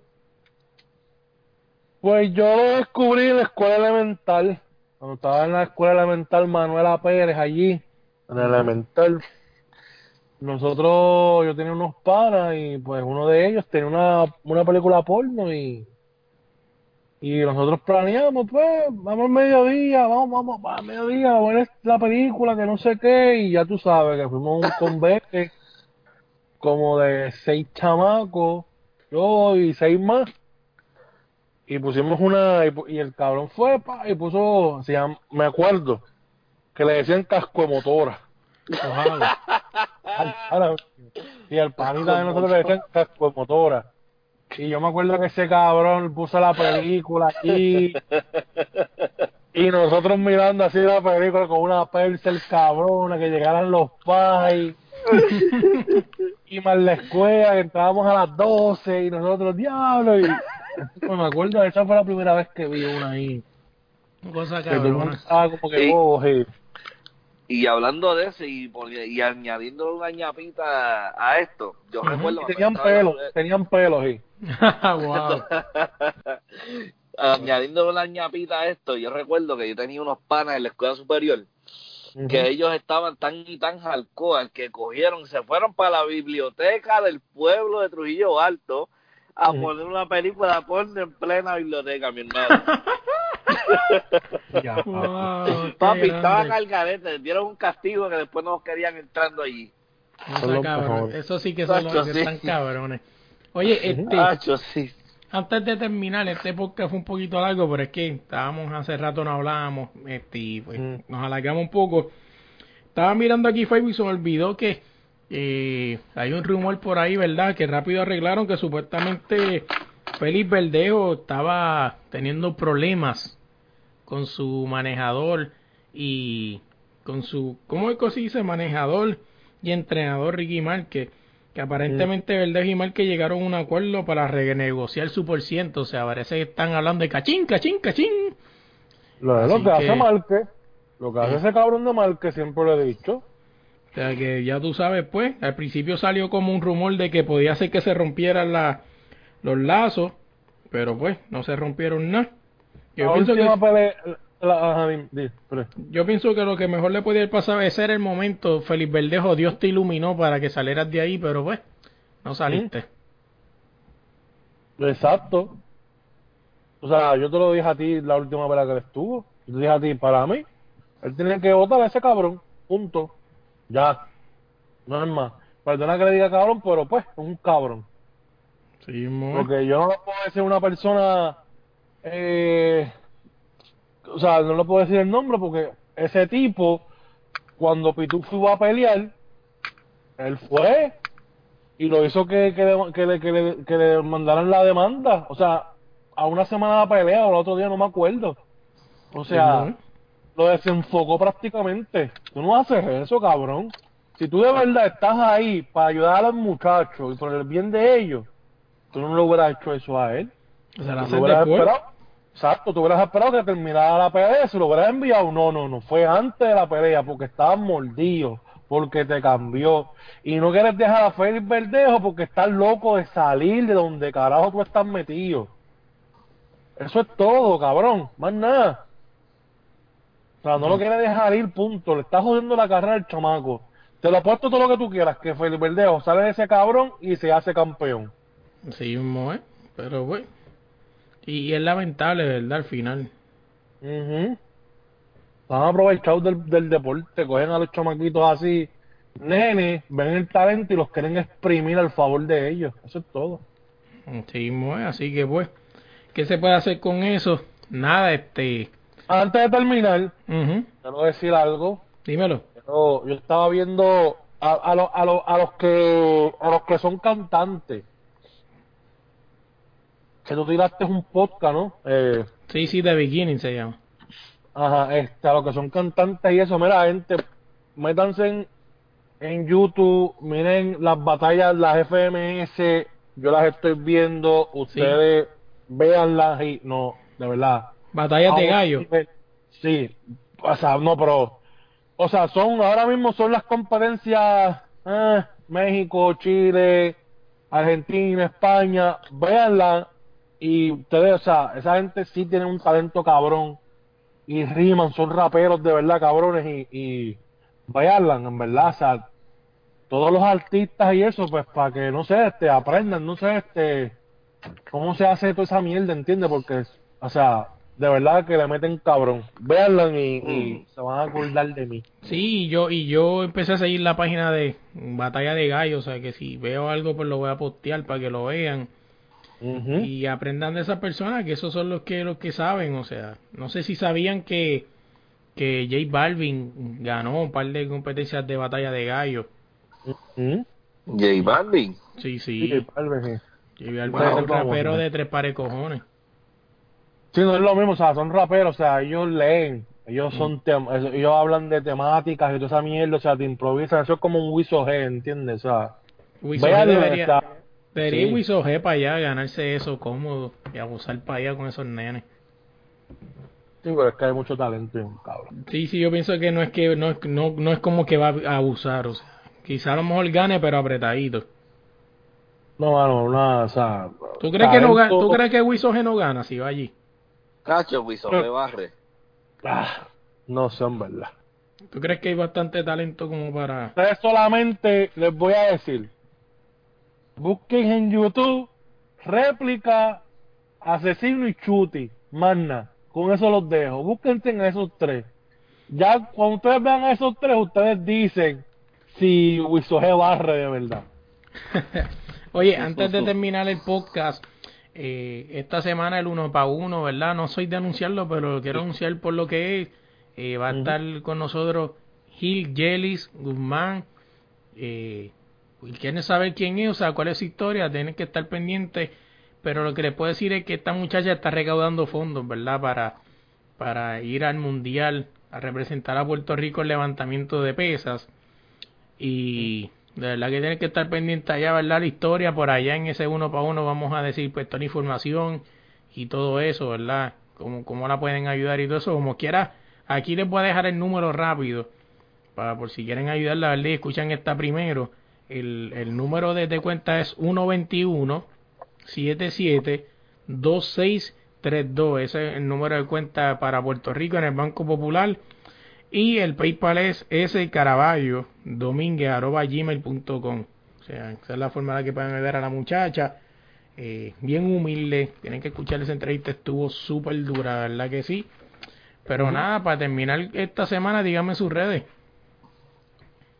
Pues yo lo descubrí en la escuela elemental. Cuando estaba en la escuela elemental Manuela Pérez allí, en el elemental. Nosotros, yo tenía unos panas y pues uno de ellos tenía una, una película porno y y nosotros planeamos, pues, vamos al mediodía, vamos, vamos, al mediodía a ver la película, que no sé qué, y ya tú sabes que fuimos a un convete como de seis chamacos, yo y seis más, y pusimos una, y, y el cabrón fue, pa, y puso, se me acuerdo, que le decían casco de motora. Y al panita de nosotros le decían casco de motora. Y yo me acuerdo que ese cabrón puso la película aquí. Y nosotros mirando así la película con una percel cabrona, que llegaran los pais. Y más la escuela, que entrábamos a las 12 y nosotros, diablo. Y, pues me acuerdo, esa fue la primera vez que vi una ahí.
Cosa cabrona.
estaba como que bobo, sí.
Y hablando de eso y, y añadiendo una ñapita a esto, yo recuerdo...
Tenían pelos, tenían pelos, sí. <laughs> <laughs>
añadiendo una ñapita a esto, yo recuerdo que yo tenía unos panas en la escuela superior que ellos estaban tan y tan hardcore que cogieron, se fueron para la biblioteca del pueblo de Trujillo Alto a poner una película porno en plena biblioteca, mi hermano. <laughs>
Ya,
Wow,
Papi, estaban al garete, les dieron un castigo que después no querían entrando allí.
Mejores.
Eso sí que son los que
sí.
están cabrones. Oye, este,
sí.
Antes de terminar, este podcast fue un poquito largo, pero es que estábamos hace rato no hablábamos, este, y pues
Mm.
nos alargamos un poco. Estaba mirando aquí Facebook y se me olvidó que eh, hay un rumor por ahí, ¿verdad? Que rápido arreglaron que supuestamente Félix Verdejo estaba teniendo problemas con su manejador y con su, ¿cómo es que se dice? Manejador y entrenador Ricky Márquez. Que aparentemente Verdejo y Márquez llegaron a un acuerdo para renegociar su por ciento. O sea, parece que están hablando de cachín, cachín, cachín.
Lo, es lo
Así
que hace
que-
Márquez, lo que hace ese cabrón de Márquez, siempre lo he dicho.
O sea que ya tú sabes, pues, al principio salió como un rumor de que podía ser que se rompieran la, los lazos, pero pues, no se rompieron nada. Yo
La
pienso
última
que
pelea.
Yo pienso que lo que mejor le podía haber pasado es ser el momento, Felipe Verdejo, Dios te iluminó para que salieras de ahí, pero pues, no saliste.
Exacto. O sea, yo te lo dije a ti la última pelea que él estuvo. Yo te dije a ti, para mí, él tiene que votar a ese cabrón. Punto. Ya. No es más. Perdona que le diga cabrón, pero pues, es un cabrón.
Sí.
Porque yo no puedo decir una persona. Eh, o sea, no le puedo decir el nombre porque ese tipo, cuando Pitufo iba a pelear, él fue y lo hizo que, que, le, que, le, que, le, que le mandaran la demanda. O sea, a una semana de pelea o el otro día, no me acuerdo. O sea, lo desenfocó prácticamente. Tú no haces eso, cabrón. Si tú de verdad estás ahí para ayudar a los muchachos y por el bien de ellos, tú no le hubieras hecho eso a él.
Se la
Tú
hacen
lo hubieras
después.
esperado. Exacto, tú hubieras esperado que terminara la pelea se lo hubieras enviado. No, no, no. Fue antes de la pelea porque estabas mordido, porque te cambió. Y no quieres dejar a Félix Verdejo porque estás loco de salir de donde carajo tú estás metido. Eso es todo, cabrón. Más nada. O sea, no lo quieres dejar ir, punto. Le estás jodiendo la carrera al chamaco. Te lo apuesto todo lo que tú quieras, que Félix Verdejo sale de ese cabrón y se hace campeón.
Sí, mo, eh. Pero bueno. Y es lamentable, ¿verdad? Al final.
Ujú. Están aprovechados del, del deporte, cogen a los chamaquitos así, nenes, ven el talento y los quieren exprimir al favor de ellos. Eso es todo.
Sí, eh. Así que pues, ¿qué se puede hacer con eso? Nada, este.
Antes de terminar,
ujú,
quiero decir algo.
Dímelo.
Yo, yo estaba viendo a, a, los- a, los, a los que a los que son cantantes. Que tú tiraste un podcast, ¿no? Eh,
Sí, sí, The Beginning se llama.
Ajá, este, a los que son cantantes y eso, mira, gente, métanse en, en YouTube, miren las batallas, las FMS, yo las estoy viendo, ustedes véanlas y, no, de verdad.
Batallas de gallo.
Sí, o sea, no, pero, o sea, son, ahora mismo son las competencias, eh, México, Chile, Argentina, España, véanlas y ustedes, o sea, esa gente sí tiene un talento cabrón y riman, son raperos de verdad cabrones y, y en verdad, o sea, todos los artistas y eso, pues para que, no sé, este, aprendan, no sé, este, cómo se hace toda esa mierda, ¿entiendes? Porque, o sea, de verdad que le meten cabrón. Véanla y, y se van a acordar de mí.
Sí, y yo, y yo empecé a seguir la página de Batalla de Gallo, o sea que si veo algo pues lo voy a postear para que lo vean Y aprendan de esas personas que esos son los que los que saben, o sea, no sé si sabían que que J Balvin ganó un par de competencias de Batalla de Gallo.
Ujú.
J Balvin.
Sí,
Sí.
J Balvin
Wow,
es un
vamos,
rapero de tres pares de cojones.
Sí, no es lo mismo, o sea, son raperos, o sea, ellos leen, ellos son tem- eso- ellos hablan de temáticas y toda esa mierda, o sea, te improvisan, eso es como un Wiso G, ¿entiendes? O sea,
Wiso G debería,
está-
debería
sí.
Wiso G para allá ganarse eso cómodo y abusar para allá con esos nenes.
sí, pero es que hay mucho talento, en cabrón.
Sí, sí, yo pienso que no es que no es, no, no es como que va a abusar, o sea, quizá a lo mejor gane pero apretadito.
No, mano, nada, o sea...
¿Tú crees que no
talento-
¿Tú crees que Wiso G no gana si va allí?
Cacho, Wiso, me barre.
Ah, no sé, en verdad.
¿Tú crees que hay bastante talento como para
Ustedes solamente les voy a decir, busquen en YouTube réplica, asesino y chuti, magna, con eso los dejo, búsquense en esos tres. Ya cuando ustedes vean esos tres, ustedes dicen si Wisoge barre de verdad. <laughs>
Oye, antes de terminar el podcast, eh, esta semana el uno para uno, ¿verdad? No soy de anunciarlo, pero lo quiero anunciar por lo que es. Eh, va a estar con nosotros Gil Yelis Guzmán. Eh, y quieren saber quién es, o sea, cuál es su historia, tienen que estar pendientes. Pero lo que les puedo decir es que esta muchacha está recaudando fondos, ¿verdad? Para, para ir al mundial, a representar a Puerto Rico en levantamiento de pesas. Y de verdad que tienen que estar pendientes allá, ¿verdad? La historia por allá en ese uno para uno vamos a decir pues toda la información y todo eso, ¿verdad? Cómo, cómo la pueden ayudar y todo eso, como quiera. Aquí les voy a dejar el número rápido para por si quieren ayudarla, ¿verdad? Y escuchan esta primero. El, el número de, de cuenta es 121 77 2632. Ese es el número de cuenta para Puerto Rico en el Banco Popular. Y el PayPal es ese caraballo gmail.com. O sea, esa es la forma de que pueden ayudar a la muchacha. Eh, bien humilde. Tienen que escuchar esa entrevista. Estuvo súper dura, ¿verdad que sí? Pero nada, para terminar esta semana, díganme sus redes.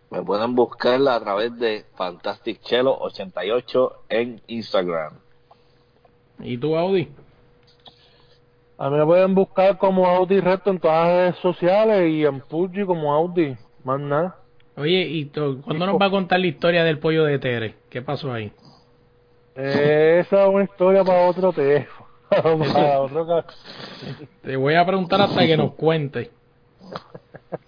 Me pueden buscar a través de Fantastic Chelo 88 en Instagram.
¿Y tú, Audi?
A mí me pueden buscar como Audi Reto en todas las redes sociales y en Fuji como Audi. Más nada.
Oye, ¿y to- cuándo nos va a contar la historia del pollo de Tere? ¿Qué pasó ahí?
Esa es una historia para otro teléfono. <laughs> para otro
Te voy a preguntar hasta que nos cuente.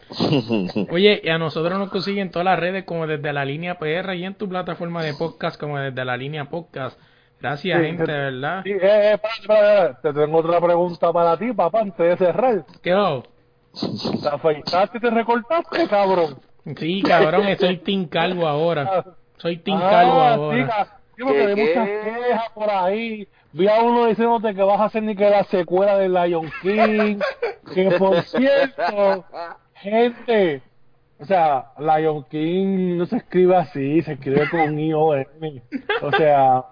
<laughs> Oye, y a nosotros nos consiguen todas las redes como desde la línea PR y en tu plataforma de podcast como desde la línea podcast. Gracias,
Sí,
gente,
que-
¿verdad?
Sí, eh, eh, espérate. Te tengo otra pregunta para ti, papá, antes de cerrar.
¿Qué hago?
¿Te afeitaste y te recortaste, cabrón?
Sí, cabrón, <laughs> soy Team Calvo ahora. Soy Team
Ah,
Calvo
sí,
ahora.
sí, porque
¿Qué,
hay muchas quejas por ahí. Vi a uno diciéndote que vas a hacer ni que la secuela de Lion King. <laughs> que por cierto, gente, o sea, Lion King no se escribe así, se escribe con I-O-N. O sea,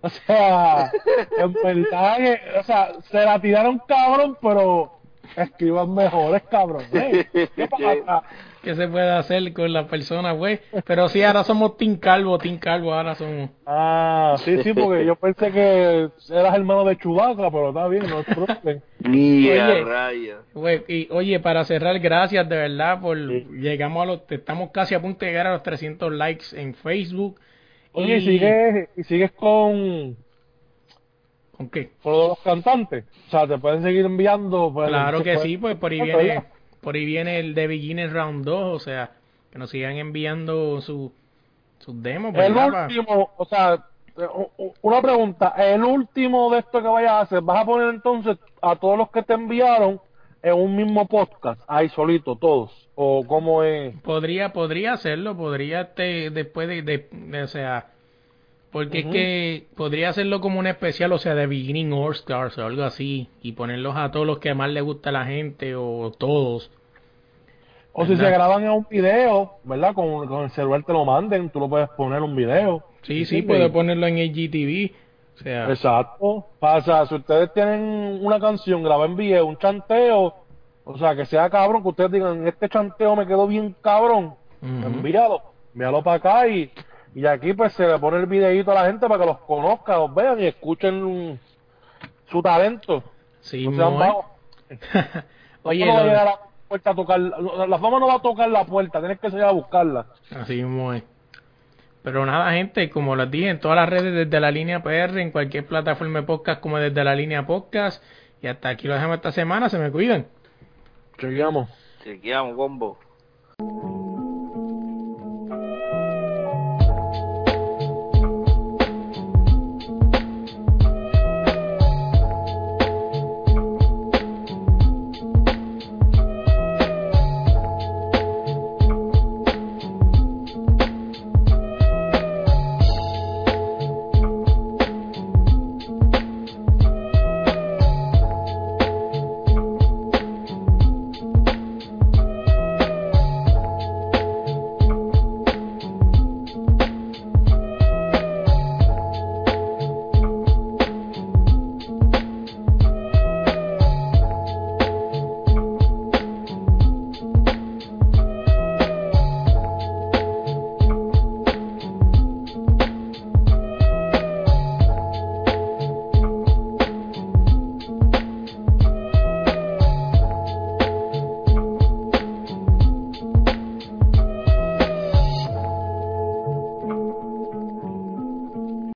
o sea, en verdad que, o sea, se la tiraron cabrón, pero escriban mejores cabrones. ¿Qué pasa?
¿Qué se puede hacer con las personas, güey? Pero sí, ahora somos Team Calvo, Team Calvo, ahora somos.
Ah, sí, sí, porque yo pensé que eras hermano de Chubaca, pero está bien, no es <laughs>
Oye. Güey, y oye, para cerrar, gracias de verdad por
Sí.
llegamos a los estamos casi a punto de llegar a los 300 likes en Facebook.
Oye,
y
¿y sigues, y sigues con,
¿Con qué?
de los cantantes? O sea, te pueden seguir enviando. pues,
Claro que sí, pues por ahí
Ah,
viene. Por ahí viene el de Beginner Round 2, o sea, que nos sigan enviando su sus demos,
El último, o sea, una pregunta, el último de esto que vayas a hacer, ¿vas a poner entonces a todos los que te enviaron en un mismo podcast, ahí solito, todos? ¿O cómo es?
Podría, podría hacerlo, podría este, después de, de- de- o sea, porque es que podría hacerlo como un especial, o sea, de Beginning All Stars o algo así, y ponerlos a todos los que más le gusta a la gente o todos.
O si se graban en un video, ¿verdad? Con, con el celular te lo manden, tú lo puedes poner un video.
Sí, sí,
¿Entiendes?
puede ponerlo en IGTV, o sea,
Exacto. Pasa, si ustedes tienen una canción, graba en video, un chanteo, o sea, que sea cabrón, que ustedes digan, este chanteo me quedó bien cabrón, envíalo, envíalo para acá y, y aquí pues se le pone el videito a la gente para que los conozca, los vean y escuchen su talento.
sí,
No sean vagos. <laughs>
Oye,
no
lo-
la puerta a tocar, la fama no va a tocar la puerta, tienes que salir a buscarla.
Así mismo es. Pero nada, gente, como les dije, en todas las redes desde la línea PR, en cualquier plataforma de podcast como desde la línea podcast. Y hasta aquí lo dejamos esta semana, se me cuidan.
Chequeamos.
Chequeamos, combo.